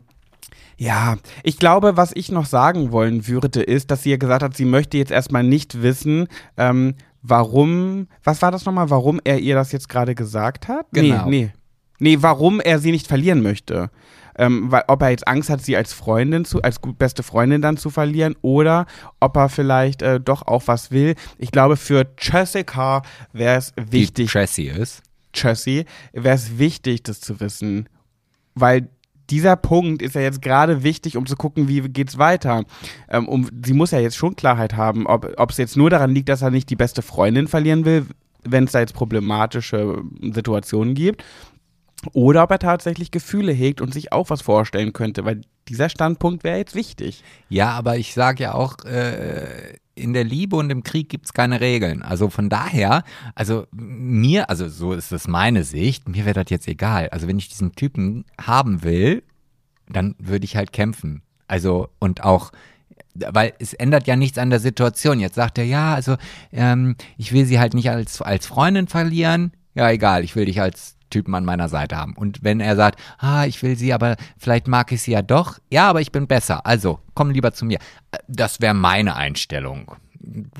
Ja, ich glaube, was ich noch sagen wollen würde, ist, dass sie ja gesagt hat, sie möchte jetzt erstmal nicht wissen, ähm, warum, was war das nochmal, warum er ihr das jetzt gerade gesagt hat? Genau. Nee, nee. Nee, warum er sie nicht verlieren möchte. Ähm, weil, ob er jetzt Angst hat, sie als Freundin zu, als beste Freundin dann zu verlieren oder ob er vielleicht äh, doch auch was will. Ich glaube, für Jessica wäre es Die wichtig, Tracy ist. Jessie, wäre es wichtig, das zu wissen. Weil dieser Punkt ist ja jetzt gerade wichtig, um zu gucken, wie geht's weiter. Ähm, um, sie muss ja jetzt schon Klarheit haben, ob es jetzt nur daran liegt, dass er nicht die beste Freundin verlieren will, wenn es da jetzt problematische Situationen gibt. Oder ob er tatsächlich Gefühle hegt und sich auch was vorstellen könnte, weil dieser Standpunkt wäre jetzt wichtig. Ja, aber ich sage ja auch, äh, in der Liebe und im Krieg gibt's keine Regeln. Also von daher, also mir, also so ist es meine Sicht, mir wäre das jetzt egal. Also wenn ich diesen Typen haben will, dann würde ich halt kämpfen. Also und auch weil es ändert ja nichts an der Situation. Jetzt sagt er, ja, also ähm, ich will sie halt nicht als, als Freundin verlieren. Ja, egal, ich will dich als Typen an meiner Seite haben. Und wenn er sagt, ah, ich will sie, aber vielleicht mag ich sie ja doch. Ja, aber ich bin besser. Also komm lieber zu mir. Das wäre meine Einstellung.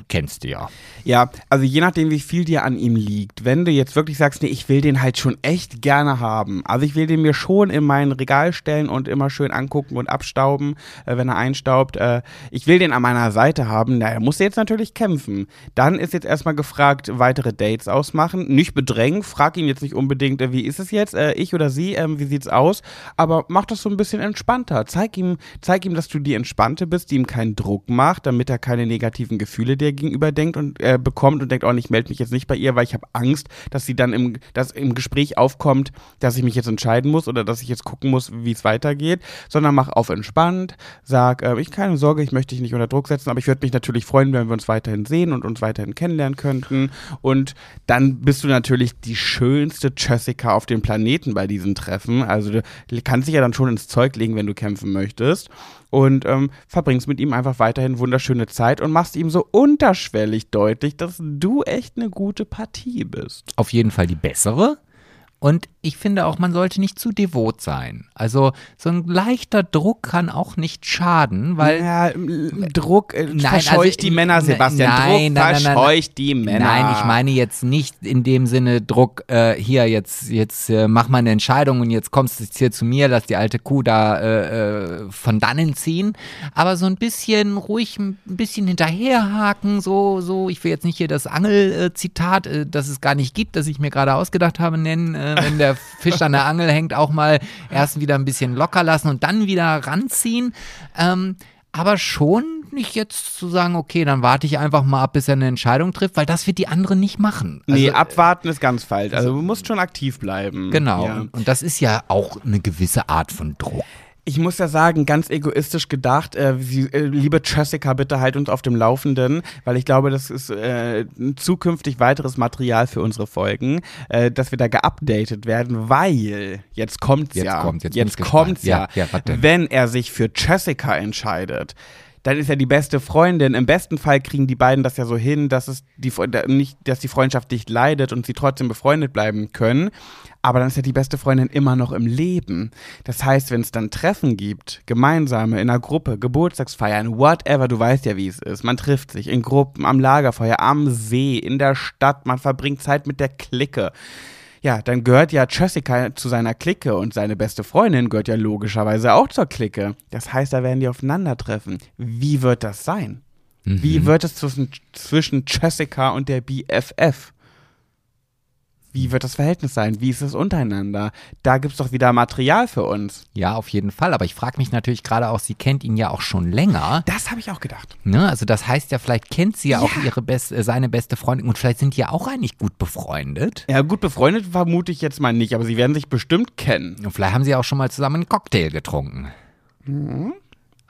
Kennst du ja. Ja, also je nachdem, wie viel dir an ihm liegt. Wenn du jetzt wirklich sagst, nee, ich will den halt schon echt gerne haben. Also ich will den mir schon in mein Regal stellen und immer schön angucken und abstauben, äh, wenn er einstaubt. Äh, ich will den an meiner Seite haben. Na, er muss jetzt natürlich kämpfen. Dann ist jetzt erstmal gefragt, weitere Dates ausmachen. Nicht bedrängen. Frag ihn jetzt nicht unbedingt, äh, wie ist es jetzt? Äh, ich oder sie? Ähm, wie sieht's aus? Aber mach das so ein bisschen entspannter. Zeig ihm, zeig ihm, dass du die Entspannte bist, die ihm keinen Druck macht, damit er keine negativen Gefühle dir gegenüber denkt und äh, bekommt und denkt, oh, ich melde mich jetzt nicht bei ihr, weil ich habe Angst, dass sie dann im, dass im Gespräch aufkommt, dass ich mich jetzt entscheiden muss oder dass ich jetzt gucken muss, wie es weitergeht, sondern mach auf entspannt, sag, äh, ich keine Sorge, ich möchte dich nicht unter Druck setzen, aber ich würde mich natürlich freuen, wenn wir uns weiterhin sehen und uns weiterhin kennenlernen könnten. Und dann bist du natürlich die schönste Jessica auf dem Planeten bei diesen Treffen. Also du kannst dich ja dann schon ins Zeug legen, wenn du kämpfen möchtest und ähm, verbringst mit ihm einfach weiterhin wunderschöne Zeit und machst ihm so unterschwellig deutlich, dass du echt eine gute Partie bist. Auf jeden Fall die bessere. Und ich finde auch, man sollte nicht zu devot sein. Also so ein leichter Druck kann auch nicht schaden, weil ja, Druck äh, Nein, verscheucht also, die Männer, ne- Sebastian. nein, Druck nein, nein, nein, verscheucht die Männer. Nein, ich meine jetzt nicht in dem Sinne Druck, äh, hier, jetzt, jetzt äh, mach mal eine Entscheidung und jetzt kommst du jetzt hier zu mir, lass die alte Kuh da äh, äh, von dannen ziehen. Aber so ein bisschen ruhig, ein bisschen hinterherhaken, so, so, ich will jetzt nicht hier das Angel-Zitat, äh, das es gar nicht gibt, das ich mir gerade ausgedacht habe, nennen, äh, wenn der Fisch an der Angel hängt, auch mal erst wieder ein bisschen locker lassen und dann wieder ranziehen. Ähm, aber schon nicht jetzt zu sagen, okay, dann warte ich einfach mal ab, bis er eine Entscheidung trifft, weil das wird die andere nicht machen. nee, Also, abwarten ist ganz falsch. Also du musst schon aktiv bleiben. Genau. Ja. Und das ist ja auch eine gewisse Art von Druck. Ich muss ja sagen, ganz egoistisch gedacht, äh, sie, äh, liebe Jessica, bitte halt uns auf dem Laufenden, weil ich glaube, das ist äh, zukünftig weiteres Material für unsere Folgen, äh, dass wir da geupdatet werden, weil jetzt kommt's Jetzt ja. kommt's, jetzt jetzt kommt's gespannt. ja. Ja, ja? Wenn er sich für Jessica entscheidet, dann ist er die beste Freundin. Im besten Fall kriegen die beiden das ja so hin, dass es die nicht, dass die Freundschaft nicht leidet und sie trotzdem befreundet bleiben können. Aber dann ist ja die beste Freundin immer noch im Leben. Das heißt, wenn es dann Treffen gibt, gemeinsame in einer Gruppe, Geburtstagsfeiern, whatever, du weißt ja, wie es ist. Man trifft sich in Gruppen, am Lagerfeuer, am See, in der Stadt, man verbringt Zeit mit der Clique. Ja, dann gehört ja Jessica zu seiner Clique und seine beste Freundin gehört ja logischerweise auch zur Clique. Das heißt, da werden die aufeinandertreffen. Wie wird das sein? Wie wird es zwischen, zwischen Jessica und der BFF? Wie wird das Verhältnis sein? Wie ist es untereinander? Da gibt's doch wieder Material für uns. Ja, auf jeden Fall. Aber ich frage mich natürlich gerade auch, sie kennt ihn ja auch schon länger. Das habe ich auch gedacht. Ne? Also das heißt ja, vielleicht kennt sie ja, auch ihre best, äh, seine beste Freundin und vielleicht sind die ja auch eigentlich gut befreundet. Ja, gut befreundet vermute ich jetzt mal nicht, aber sie werden sich bestimmt kennen. Und vielleicht haben sie auch schon mal zusammen einen Cocktail getrunken.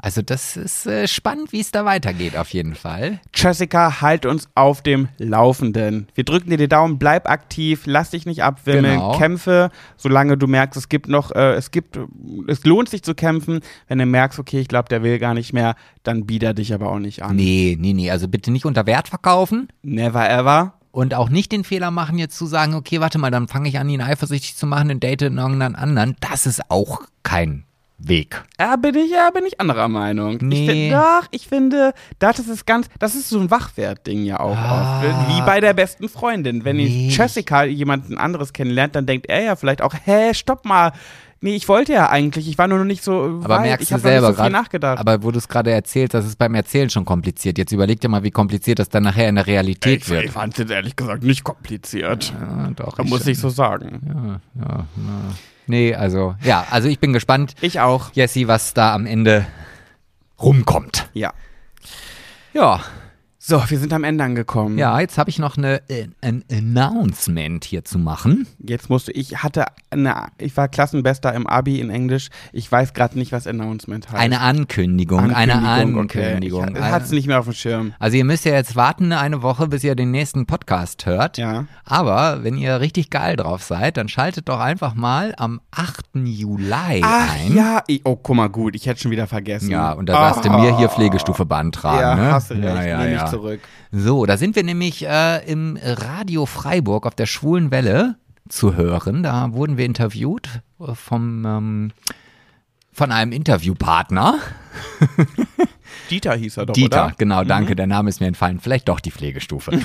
Also das ist äh, spannend, wie es da weitergeht, auf jeden Fall. Jessica, halt uns auf dem Laufenden. Wir drücken dir die Daumen, bleib aktiv, lass dich nicht abwimmeln, Genau. kämpfe, solange du merkst, es gibt noch, äh, es gibt, es lohnt sich zu kämpfen. Wenn du merkst, okay, ich glaube, der will gar nicht mehr, dann bieder dich aber auch nicht an. Nee, nee, nee. Also bitte nicht unter Wert verkaufen. Never ever. Und auch nicht den Fehler machen, jetzt zu sagen, okay, warte mal, dann fange ich an, ihn eifersüchtig zu machen und date irgendeinen anderen. Das ist auch kein Weg. Ja, bin ich, ja, bin ich anderer Meinung. Ich Nee. find, doch, ich finde, das ist ganz, das ist so ein Wachwertding ja auch Ah. oft. Wie bei der besten Freundin. Wenn Nee. Jessica jemanden anderes kennenlernt, dann denkt er ja vielleicht auch, hä, stopp mal. Nee, ich wollte ja eigentlich, ich war nur noch nicht so Aber weit. merkst ich du habe selber nicht so viel gerade, nachgedacht. aber wo du es gerade erzählst, das ist beim Erzählen schon kompliziert. Jetzt überleg dir mal, wie kompliziert das dann nachher in der Realität ich, wird. ich fand es ehrlich gesagt nicht kompliziert. Ja, doch, Da muss ich so sagen. Ja, ja, ja. Nee, also, ja, also ich bin gespannt, Ich auch. Jessie, was da am Ende rumkommt. Ja. Ja, So, wir sind am Ende angekommen. ja, jetzt habe ich noch eine, äh, ein Announcement hier zu machen. Jetzt musste ich hatte eine, ich war Klassenbester im Abi in Englisch. Ich weiß gerade nicht, was Announcement heißt. Eine Ankündigung, eine Ankündigung. Okay. Ich hatte es nicht mehr auf dem Schirm. Also ihr müsst ja jetzt warten eine Woche, bis ihr den nächsten Podcast hört. Ja. Aber wenn ihr richtig geil drauf seid, dann schaltet doch einfach mal am 8. Juli Ach ein. ja, ich, oh guck mal gut, ich hätte schon wieder vergessen. Ja, und da darfst du mir hier Pflegestufe beantragen. Ja, ne? hast du recht, Ja, ja, nehme ja. Zurück. So, da sind wir nämlich äh, im Radio Freiburg auf der Schwulen Welle zu hören. Da wurden wir interviewt äh, vom, ähm, von einem Interviewpartner. Dieter hieß er doch, Dieter, oder? genau, danke, der Name ist mir entfallen. Vielleicht doch die Pflegestufe.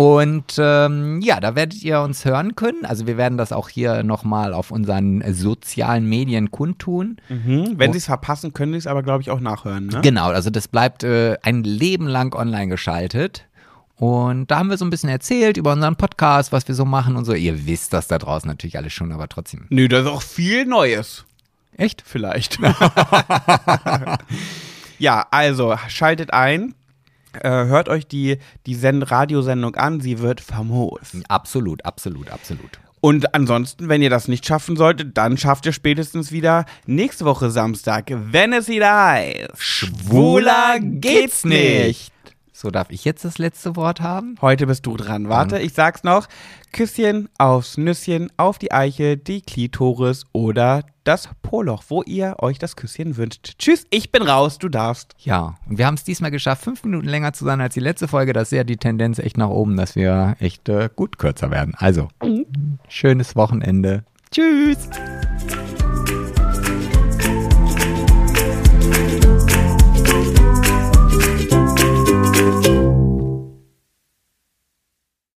Und ähm, ja, da werdet ihr uns hören können. Also wir werden das auch hier nochmal auf unseren sozialen Medien kundtun. Mhm. Wenn sie es verpassen, können sie es aber, glaube ich, auch nachhören, ne? Genau, also das bleibt äh, ein Leben lang online geschaltet. Und da haben wir so ein bisschen erzählt über unseren Podcast, was wir so machen und so. Ihr wisst das da draußen natürlich alles schon, aber trotzdem. Nö, da ist auch viel Neues. Echt? Vielleicht. ja, also schaltet ein. Äh, hört euch die, die Send Radiosendung an, sie wird famos. Absolut, absolut, absolut. Und ansonsten, wenn ihr das nicht schaffen solltet, dann schafft ihr spätestens wieder nächste Woche Samstag, wenn es wieder heißt. Schwuler geht's nicht. So, darf ich jetzt das letzte Wort haben? Heute bist du dran. Warte, ich sag's noch. Küsschen aufs Nüsschen, auf die Eichel, die Klitoris oder das Poloch, wo ihr euch das Küsschen wünscht. Tschüss, ich bin raus, du darfst. Ja, und wir haben es diesmal geschafft, fünf Minuten länger zu sein als die letzte Folge. Das ist ja die Tendenz echt nach oben, dass wir echt äh, gut kürzer werden. Also, schönes Wochenende. Tschüss.